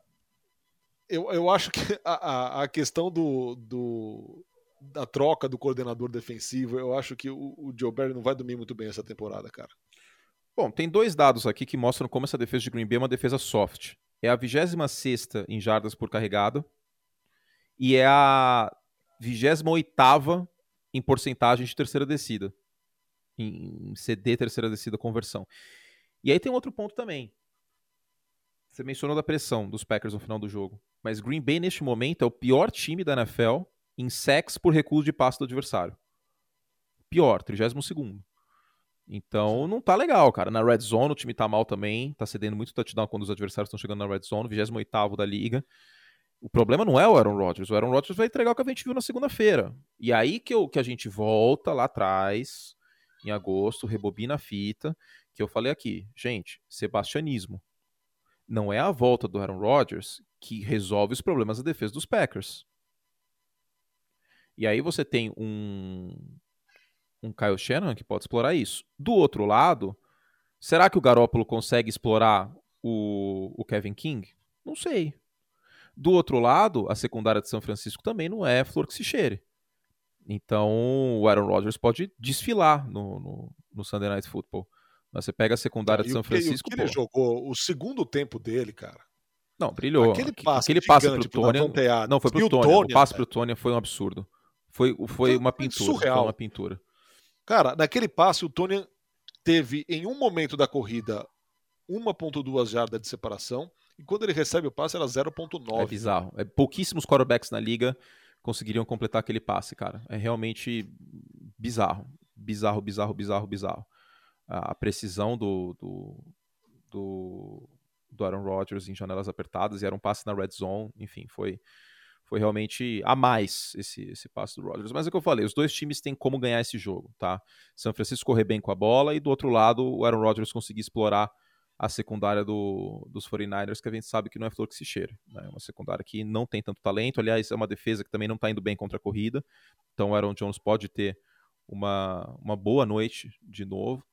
eu, eu acho que *laughs* a, a questão do, do, da troca do coordenador defensivo, eu acho que o, o Joe Barry não vai dormir muito bem essa temporada, cara. Bom, tem dois dados aqui que mostram como essa defesa de Green Bay é uma defesa soft. É a 26 em jardas por carregado e é a 28 em porcentagem de terceira descida. Em CD, terceira descida, conversão. E aí tem outro ponto também. Você mencionou da pressão dos Packers no final do jogo. Mas Green Bay, neste momento, é o pior time da NFL em sacks por recuo de passe do adversário. Pior, 32 Então não tá legal, cara. Na red zone o time tá mal também, tá cedendo muito touchdown quando os adversários estão chegando na red zone, 28 da liga. O problema não é o Aaron Rodgers. O Aaron Rodgers vai entregar o que a gente viu na segunda-feira. E aí que, eu, que a gente volta lá atrás, em agosto, rebobina a fita, que eu falei aqui. Gente, sebastianismo. Não é a volta do Aaron Rodgers que resolve os problemas da defesa dos Packers. E aí você tem um, um Kyle Shanahan que pode explorar isso. Do outro lado, será que o Garoppolo consegue explorar o, o Kevin King? Não sei. Do outro lado, a secundária de São Francisco também não é flor que se cheire. Então, o Aaron Rodgers pode desfilar no, no, no Sunday Night Football. Você pega a secundária de São Francisco. Que, o que ele jogou o segundo tempo dele, cara. Não, brilhou. Aquele passe, aquele passe pro Tony. Não, foi pro Tony. O passe pro Tony foi um absurdo. Foi, foi uma pintura. Surreal. Foi uma pintura. Cara, naquele passe, o Tony teve, em um momento da corrida, 1.2 jardas de separação. E quando ele recebe o passe, era 0.9. É bizarro. É, pouquíssimos quarterbacks na liga conseguiriam completar aquele passe, cara. É realmente bizarro. Bizarro, bizarro, bizarro, bizarro. A precisão do, do, do, do Aaron Rodgers em janelas apertadas e era um passe na red zone. Enfim, foi foi realmente a mais esse, esse passo do Rodgers. Mas é o que eu falei, os dois times têm como ganhar esse jogo, tá? São Francisco correr bem com a bola e do outro lado o Aaron Rodgers conseguir explorar a secundária do, dos 49ers, que a gente sabe que não é flor que se cheira. Né? É uma secundária que não tem tanto talento, aliás, é uma defesa que também não está indo bem contra a corrida. Então o Aaron Jones pode ter uma, uma boa noite de novo.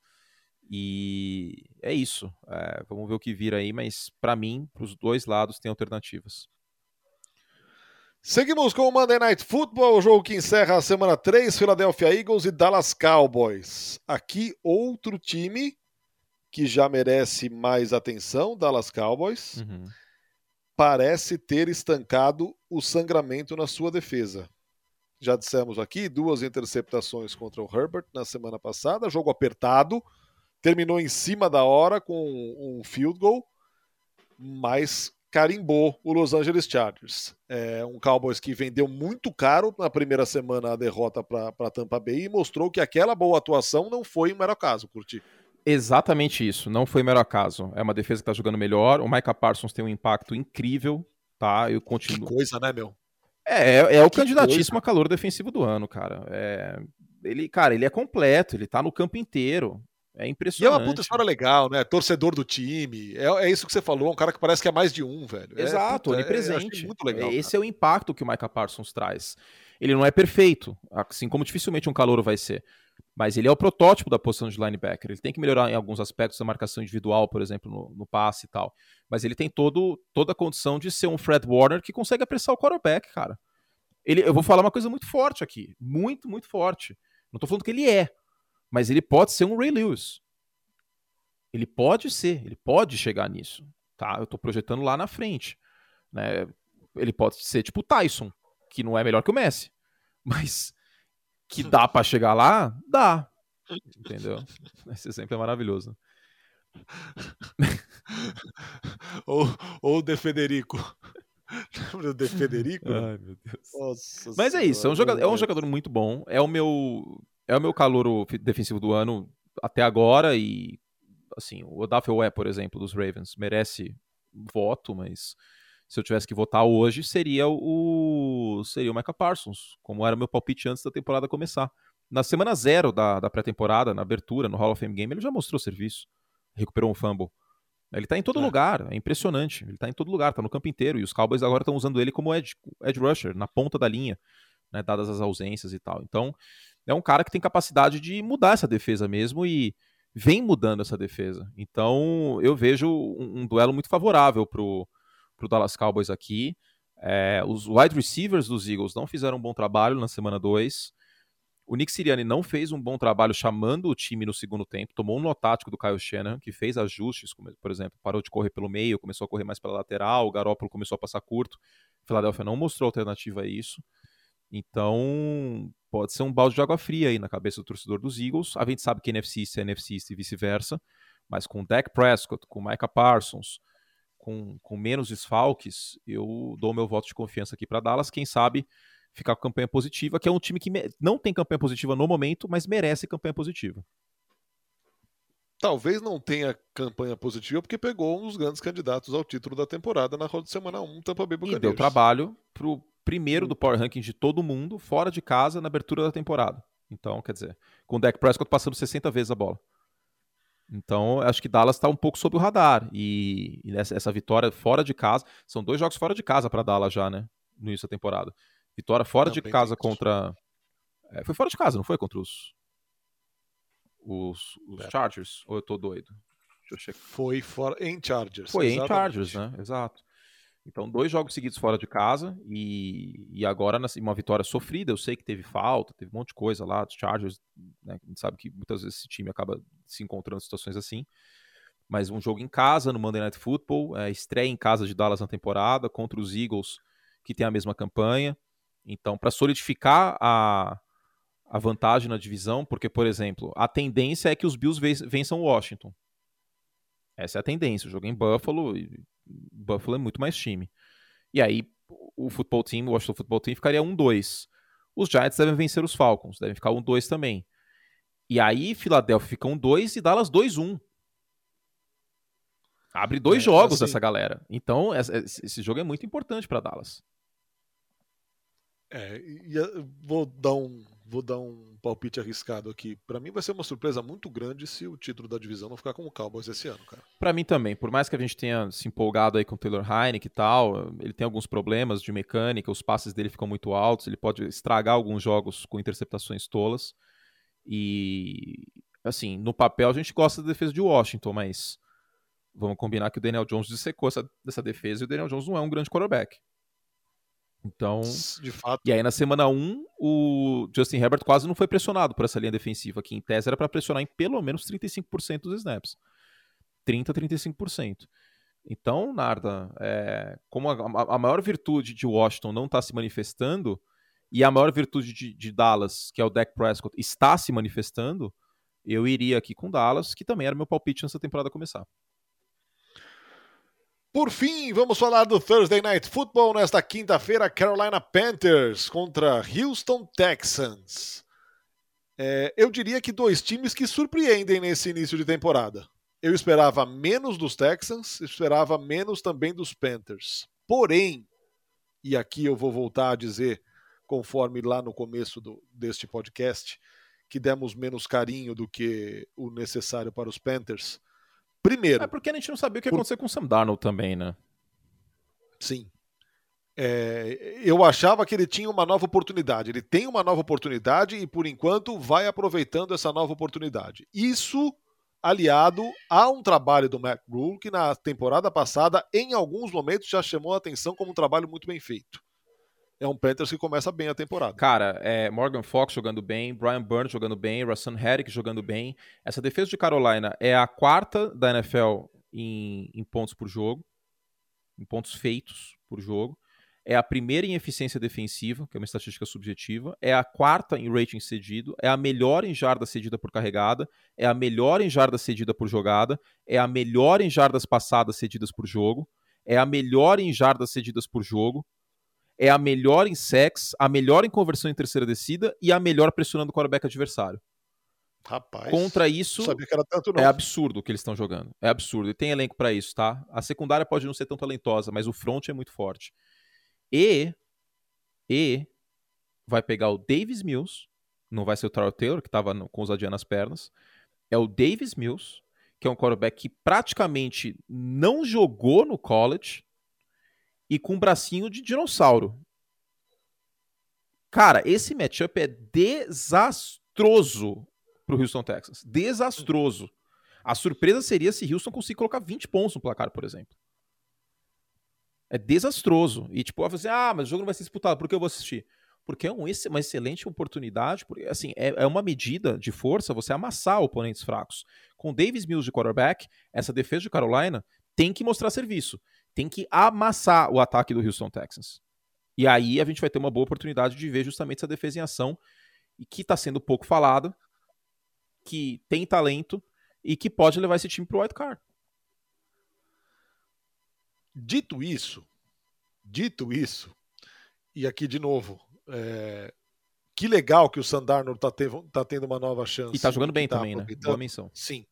E é isso. É, vamos ver o que vira aí, mas para mim, para os dois lados, tem alternativas. Seguimos com o Monday Night Football, o jogo que encerra a semana 3, Philadelphia Eagles e Dallas Cowboys. Aqui outro time que já merece mais atenção, Dallas Cowboys, uhum. parece ter estancado o sangramento na sua defesa. Já dissemos aqui, duas interceptações contra o Herbert na semana passada, jogo apertado, terminou em cima da hora com um field goal, mas carimbou o Los Angeles Chargers. É um Cowboys que vendeu muito caro na primeira semana a derrota para Tampa Bay e mostrou que aquela boa atuação não foi um mero caso, curti. Exatamente isso, não foi mero acaso. É uma defesa que está jogando melhor. O Micah Parsons tem um impacto incrível, tá? Eu continuo. Que coisa, né, meu? É, é, é o que candidatíssimo coisa. a calor defensivo do ano, cara. É, ele, cara, ele é completo, ele tá no campo inteiro. É impressionante. E é uma puta história legal, né? Torcedor do time. É, é isso que você falou, um cara que parece que é mais de um, velho. É, Exato, é, onipresente. É, muito legal. Esse cara. é o impacto que o Micah Parsons traz. Ele não é perfeito, assim como dificilmente um calouro vai ser. Mas ele é o protótipo da posição de linebacker. Ele tem que melhorar em alguns aspectos da marcação individual, por exemplo, no, no passe e tal. Mas ele tem todo, toda a condição de ser um Fred Warner que consegue apressar o quarterback, cara. Ele, eu vou falar uma coisa muito forte aqui. Muito, muito forte. Não tô falando que ele é, mas ele pode ser um Ray Lewis. Ele pode ser, ele pode chegar nisso. Tá? Eu estou projetando lá na frente. Né? Ele pode ser tipo o Tyson, que não é melhor que o Messi. *laughs* Mas que dá para chegar lá, dá. Entendeu? *laughs* Esse exemplo é maravilhoso. *laughs* ou, ou o De Federico. *laughs* Lembra do De Federico? Ai, meu Deus. Nossa Mas é isso, é um, jogador, é um jogador muito bom. É o meu é o meu calor defensivo do ano até agora e assim, o Odafe é, por exemplo, dos Ravens, merece voto, mas se eu tivesse que votar hoje, seria o seria o Micah Parsons, como era meu palpite antes da temporada começar. na semana zero da, da pré-temporada, na abertura, no Hall of Fame Game, ele já mostrou serviço. Recuperou um fumble. Ele tá em todo é. lugar, é impressionante. Ele tá em todo lugar, tá no campo inteiro. E os Cowboys agora estão usando ele como edge, edge rusher, na ponta da linha, né, dadas as ausências e tal. Então, é um cara que tem capacidade de mudar essa defesa mesmo e vem mudando essa defesa. Então, eu vejo um, um duelo muito favorável pro, pro Dallas Cowboys aqui. É, os wide receivers dos Eagles não fizeram um bom trabalho na semana 2. O Nick Sirianni não fez um bom trabalho chamando o time no segundo tempo, tomou um nó tático do Kyle Shanahan, que fez ajustes, por exemplo, parou de correr pelo meio, começou a correr mais pela lateral, o Garópolo começou a passar curto. O Philadelphia não mostrou alternativa a isso. Então, pode ser um balde de água fria aí na cabeça do torcedor dos Eagles. A gente sabe que NFC é NFC e vice-versa, mas com Dak Prescott, com Micah Parsons, com, com menos desfalques, eu dou meu voto de confiança aqui para Dallas. Quem sabe ficar com campanha positiva, que é um time que não tem campanha positiva no momento, mas merece campanha positiva. Talvez não tenha campanha positiva porque pegou um dos grandes candidatos ao título da temporada na roda de semana 1, Tampa Bay Buccaneers. E deu trabalho pro primeiro do Power Ranking de todo mundo, fora de casa, na abertura da temporada. Então, quer dizer, com o Dak Prescott passando 60 vezes a bola. Então, acho que Dallas está um pouco sob o radar. E, e essa, essa, vitória fora de casa. São dois jogos fora de casa para Dallas já, né? No início da temporada. Vitória fora de casa contra. É, foi fora de casa, não foi? Contra os. Os, os é. Chargers? Ou eu tô doido? Deixa eu checar. Foi fora em Chargers. Foi exatamente. em Chargers, né? Exato. Então, dois jogos seguidos fora de casa e, e agora uma vitória sofrida. Eu sei que teve falta, teve um monte de coisa lá, dos Chargers, né? A gente sabe que muitas vezes esse time acaba se encontrando em situações assim. Mas um jogo em casa, no Monday Night Football, é, estreia em casa de Dallas na temporada, contra os Eagles, que tem a mesma campanha. Então, para solidificar a, a vantagem na divisão, porque, por exemplo, a tendência é que os Bills vençam Washington. Essa é a tendência. O jogo em Buffalo, Buffalo é muito mais time. E aí, o futebol team, o Washington Football Team, ficaria 1-2. Os Giants devem vencer os Falcons, devem ficar 1-2 também. E aí, Philadelphia fica 1-2 e Dallas 2-1. Abre dois é, jogos assim, dessa galera. Então, esse jogo é muito importante para Dallas. É, e vou dar um vou dar um palpite arriscado aqui. Para mim vai ser uma surpresa muito grande se o título da divisão não ficar com o Cowboys esse ano, cara. Para mim também. Por mais que a gente tenha se empolgado aí com o Taylor Heineken e tal, ele tem alguns problemas de mecânica, os passes dele ficam muito altos, ele pode estragar alguns jogos com interceptações tolas. E assim, no papel a gente gosta da defesa de Washington, mas vamos combinar que o Daniel Jones dissecou essa, dessa defesa e o Daniel Jones não é um grande quarterback. Então, de fato. E aí na semana 1, o Justin Herbert quase não foi pressionado por essa linha defensiva, que em tese era para pressionar em pelo menos 35% dos snaps. 30 35%. Então, Narda, é, como a, a, maior virtude de Washington não está se manifestando e a maior virtude de, de, Dallas, que é o Dak Prescott, está se manifestando, eu iria aqui com Dallas, que também era meu palpite antes da temporada começar. Por fim, vamos falar do Thursday Night Football nesta quinta-feira, Carolina Panthers contra Houston Texans. É, eu diria que dois times que surpreendem nesse início de temporada. Eu esperava menos dos Texans, esperava menos também dos Panthers. Porém, e aqui eu vou voltar a dizer, conforme lá no começo do, deste podcast, que demos menos carinho do que o necessário para os Panthers Primeiro. É porque a gente não sabia o que ia acontecer por... com o Sam Darnold também, né? Sim. É, eu achava que ele tinha uma nova oportunidade. Ele tem uma nova oportunidade e, por enquanto, vai aproveitando essa nova oportunidade. Isso aliado a um trabalho do Matt Rule que na temporada passada, em alguns momentos, já chamou a atenção como um trabalho muito bem feito é um Panthers que começa bem a temporada. Cara, é Morgan Fox jogando bem, Brian Burns jogando bem, Rassan Herrick jogando bem. Essa defesa de Carolina é a quarta da NFL em, em pontos por jogo, em pontos feitos por jogo. É a primeira em eficiência defensiva, que é uma estatística subjetiva. É a quarta em rating cedido. É a melhor em jarda cedida por carregada. É a melhor em jarda cedida por jogada. É a melhor em jardas passadas cedidas por jogo. É a melhor em jardas cedidas por jogo é a melhor em sex, a melhor em conversão em terceira descida e a melhor pressionando o quarterback adversário. Rapaz. Contra isso, é absurdo o que eles estão jogando. É absurdo. E tem elenco para isso, tá? A secundária pode não ser tão talentosa, mas o front é muito forte. E e vai pegar o Davis Mills, não vai ser o Tyrell Taylor, que estava com os nas pernas. É o Davis Mills, que é um quarterback que praticamente não jogou no college e com um bracinho de dinossauro. Cara, esse matchup é desastroso pro Houston Texans. Desastroso. A surpresa seria se Houston conseguir colocar 20 pontos no placar, por exemplo. É desastroso. E tipo, vai fazer, ah, mas o jogo não vai ser disputado, por que eu vou assistir? Porque é um, uma excelente oportunidade, porque assim, é, é uma medida de força você amassar oponentes fracos. Com Davis Mills de quarterback, essa defesa de Carolina tem que mostrar serviço. Tem que amassar o ataque do Houston Texans. E aí a gente vai ter uma boa oportunidade de ver justamente essa defesa em ação, e que está sendo pouco falada, que tem talento e que pode levar esse time para o wild card. Dito isso, dito isso, e aqui de novo, é, que legal que o Sandarno está tá tendo uma nova chance. E está jogando bem tá também, né? Boa menção. Sim.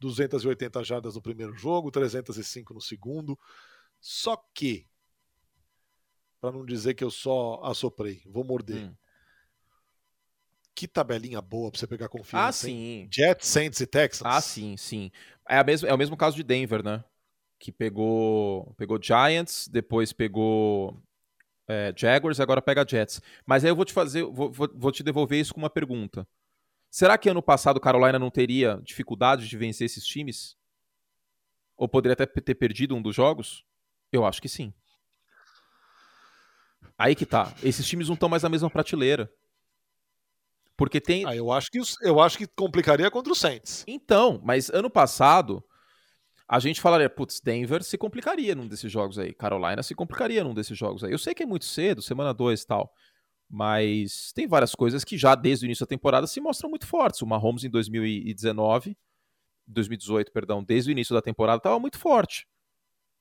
280 jardas no primeiro jogo, 305 no segundo. Só que, para não dizer que eu só assoprei, vou morder. Hum. Que tabelinha boa para você pegar confiança. Ah, sim. Jets, Saints e Texans. Ah, sim, sim. É, a mesma, é o mesmo caso de Denver, né? que pegou, pegou Giants, depois pegou é, Jaguars, agora pega Jets. Mas aí eu vou te fazer, vou, vou, vou, te devolver isso com uma pergunta. Será que ano passado Carolina não teria dificuldade de vencer esses times? Ou poderia até ter perdido um dos jogos? Eu acho que sim. Aí que tá. Esses times não estão mais na mesma prateleira. Porque tem. Ah, eu acho que eu acho que complicaria contra o Saints. Então, mas ano passado a gente falaria, putz, Denver se complicaria num desses jogos aí, Carolina se complicaria num desses jogos aí. Eu sei que é muito cedo, semana 2 e tal, mas tem várias coisas que já desde o início da temporada se mostram muito fortes. O Mahomes em 2019, 2018, perdão, desde o início da temporada estava muito forte.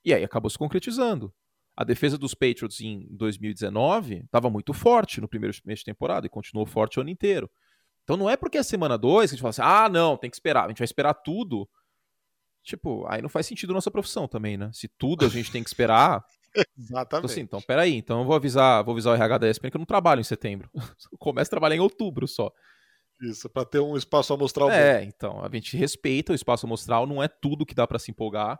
E aí acabou se concretizando. A defesa dos Patriots em 2019 estava muito forte no primeiro mês de temporada e continuou forte o ano inteiro. Então não é porque é semana 2 que a gente fala assim, ah, não, tem que esperar. A gente vai esperar tudo Tipo, aí não faz sentido nossa profissão também, né? Se tudo a gente tem que esperar. *laughs* Exatamente. Assim, então, peraí, então eu vou avisar, vou avisar o RH da ESPN que eu não trabalho em setembro. *laughs* Começo a trabalhar em outubro só. Isso, para ter um espaço amostral É, bom. então, a gente respeita o espaço amostral, não é tudo que dá para se empolgar.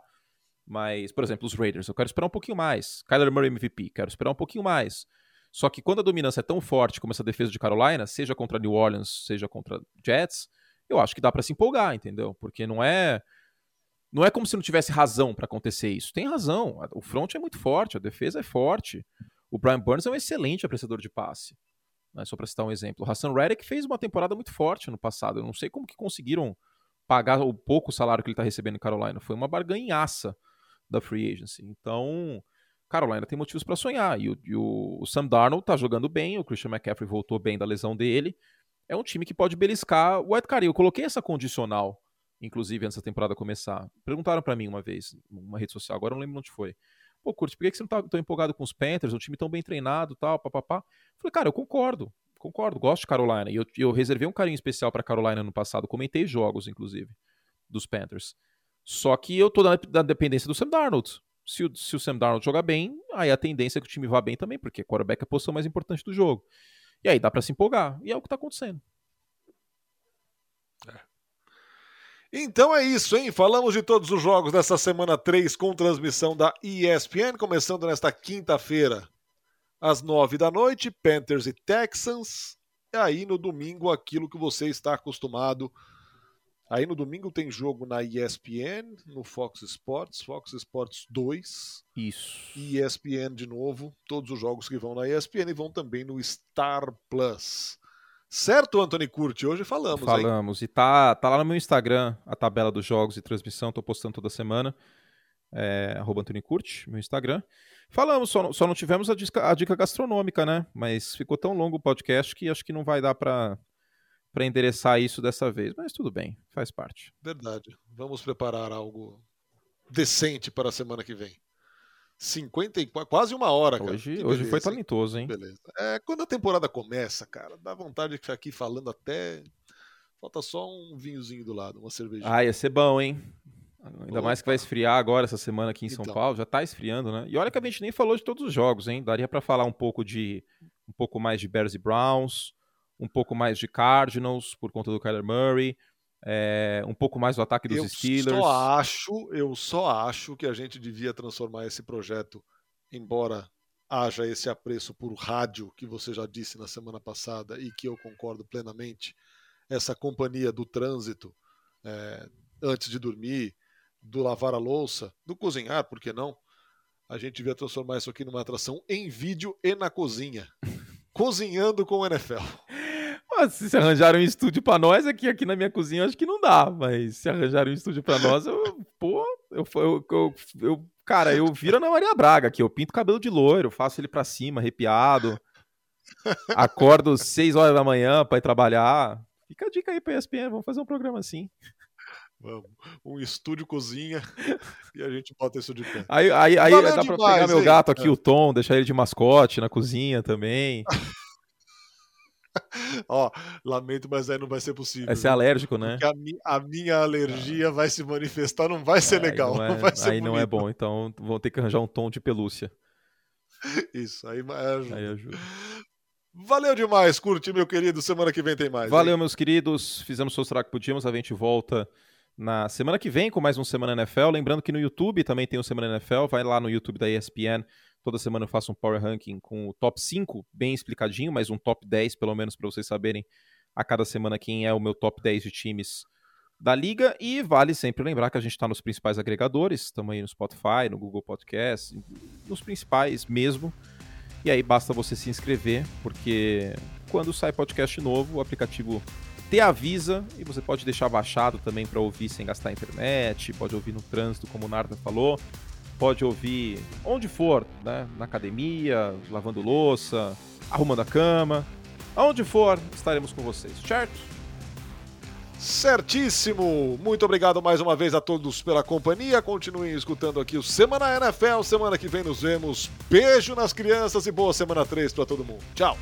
Mas, por exemplo, os Raiders, eu quero esperar um pouquinho mais. Kyler Murray MVP, quero esperar um pouquinho mais. Só que quando a dominância é tão forte como essa defesa de Carolina, seja contra New Orleans, seja contra Jets, eu acho que dá para se empolgar, entendeu? Porque não é não é como se não tivesse razão para acontecer isso. Tem razão. O front é muito forte, a defesa é forte. O Brian Burns é um excelente apreciador de passe. Né? Só para citar um exemplo. O Hassan Reddick fez uma temporada muito forte no passado. Eu não sei como que conseguiram pagar o pouco salário que ele está recebendo em Carolina. Foi uma barganhaça da free agency. Então, Carolina tem motivos para sonhar. E, o, e o, o Sam Darnold está jogando bem, o Christian McCaffrey voltou bem da lesão dele. É um time que pode beliscar o White Card. Eu coloquei essa condicional inclusive, antes da temporada começar. Perguntaram para mim uma vez, numa rede social, agora não lembro onde foi. Pô, Curtis, por que você não tá tão empolgado com os Panthers? Um time tão bem treinado tal, papapá. Falei, cara, eu concordo, concordo, gosto de Carolina. E eu, eu reservei um carinho especial para Carolina no passado, comentei jogos, inclusive, dos Panthers. Só que eu tô na, na dependência do Sam Darnold. Se o, se o Sam Darnold jogar bem, aí a tendência é que o time vá bem também, porque quarterback é a posição mais importante do jogo. E aí dá para se empolgar. E é o que tá acontecendo. Então é isso, hein? Falamos de todos os jogos dessa semana 3 com transmissão da ESPN, começando nesta quinta-feira, às 9 da noite, Panthers e Texans. E aí no domingo, aquilo que você está acostumado. Aí no domingo tem jogo na ESPN, no Fox Sports, Fox Sports 2. Isso. E ESPN de novo. Todos os jogos que vão na ESPN vão também no Star Plus. Certo, Anthony Curti? Hoje falamos. Falamos. Hein? E tá, tá lá no meu Instagram a tabela dos jogos e transmissão. Tô postando toda semana. É, arroba Anthony Curti, meu Instagram. Falamos, só, só não tivemos a dica, a dica, gastronômica, né? Mas ficou tão longo o podcast que acho que não vai dar para para endereçar isso dessa vez. Mas tudo bem, faz parte. Verdade. Vamos preparar algo decente para a semana que vem. 54, quase uma hora, cara. Hoje, hoje foi talentoso, hein? Beleza. É, quando a temporada começa, cara, dá vontade de ficar aqui falando até. Falta só um vinhozinho do lado, uma cervejinha. Ah, ia ser bom, hein? Ainda Opa. mais que vai esfriar agora essa semana aqui em São então. Paulo, já tá esfriando, né? E olha que a gente nem falou de todos os jogos, hein? Daria para falar um pouco de um pouco mais de Bears e Browns, um pouco mais de Cardinals por conta do Kyler Murray, é, um pouco mais do ataque dos eu Steelers. Só acho, eu só acho que a gente devia transformar esse projeto, embora haja esse apreço por rádio que você já disse na semana passada e que eu concordo plenamente, essa companhia do trânsito é, antes de dormir, do lavar a louça, do cozinhar, por que não? A gente devia transformar isso aqui numa atração em vídeo e na cozinha. *laughs* Cozinhando com o NFL. Se arranjaram um estúdio para nós aqui, aqui na minha cozinha, acho que não dá. Mas se arranjaram um estúdio para nós, eu, pô, eu, eu, eu, eu, cara, eu viro na Maria Braga aqui. Eu pinto o cabelo de loiro, faço ele para cima, arrepiado. Acordo 6 horas da manhã para ir trabalhar. Fica a dica aí pra ESPN, vamos fazer um programa assim. Vamos. Um estúdio cozinha e a gente bota isso de pé. Aí, aí, aí dá demais, pra pegar meu gato aqui, é. o Tom, deixar ele de mascote na cozinha também. *laughs* Ó, lamento, mas aí não vai ser possível. Vai ser alérgico, né? Porque a, mi a minha alergia ah. vai se manifestar, não vai ser é, legal. *laughs* Não, é, não vai ser aí bonito. não é bom, então vão ter que arranjar um tom de pelúcia. *laughs* Isso, aí ajuda. Aí ajuda. Valeu demais, curte, meu querido. Semana que vem tem mais. Valeu, hein? meus queridos. Fizemos o que podíamos. A gente volta na semana que vem com mais um Semana NFL. Lembrando que no YouTube também tem o Semana NFL. Vai lá no YouTube da ESPN. Toda semana eu faço um Power Ranking com o top 5, bem explicadinho, mas um top 10 pelo menos para vocês saberem a cada semana quem é o meu top 10 de times da liga. E vale sempre lembrar que a gente está nos principais agregadores, estamos aí no Spotify, no Google Podcast, nos principais mesmo. E aí basta você se inscrever, porque quando sai podcast novo, o aplicativo te avisa e você pode deixar baixado também para ouvir sem gastar internet, pode ouvir no trânsito, como o Narda falou, pode ouvir onde for, né? Na academia, lavando louça, arrumando a cama, aonde for, estaremos com vocês, certo? Certíssimo! Muito obrigado mais uma vez a todos pela companhia. Continuem escutando aqui o Semana NFL. Semana que vem nos vemos. Beijo nas crianças e boa semana 3 para todo mundo. Tchau!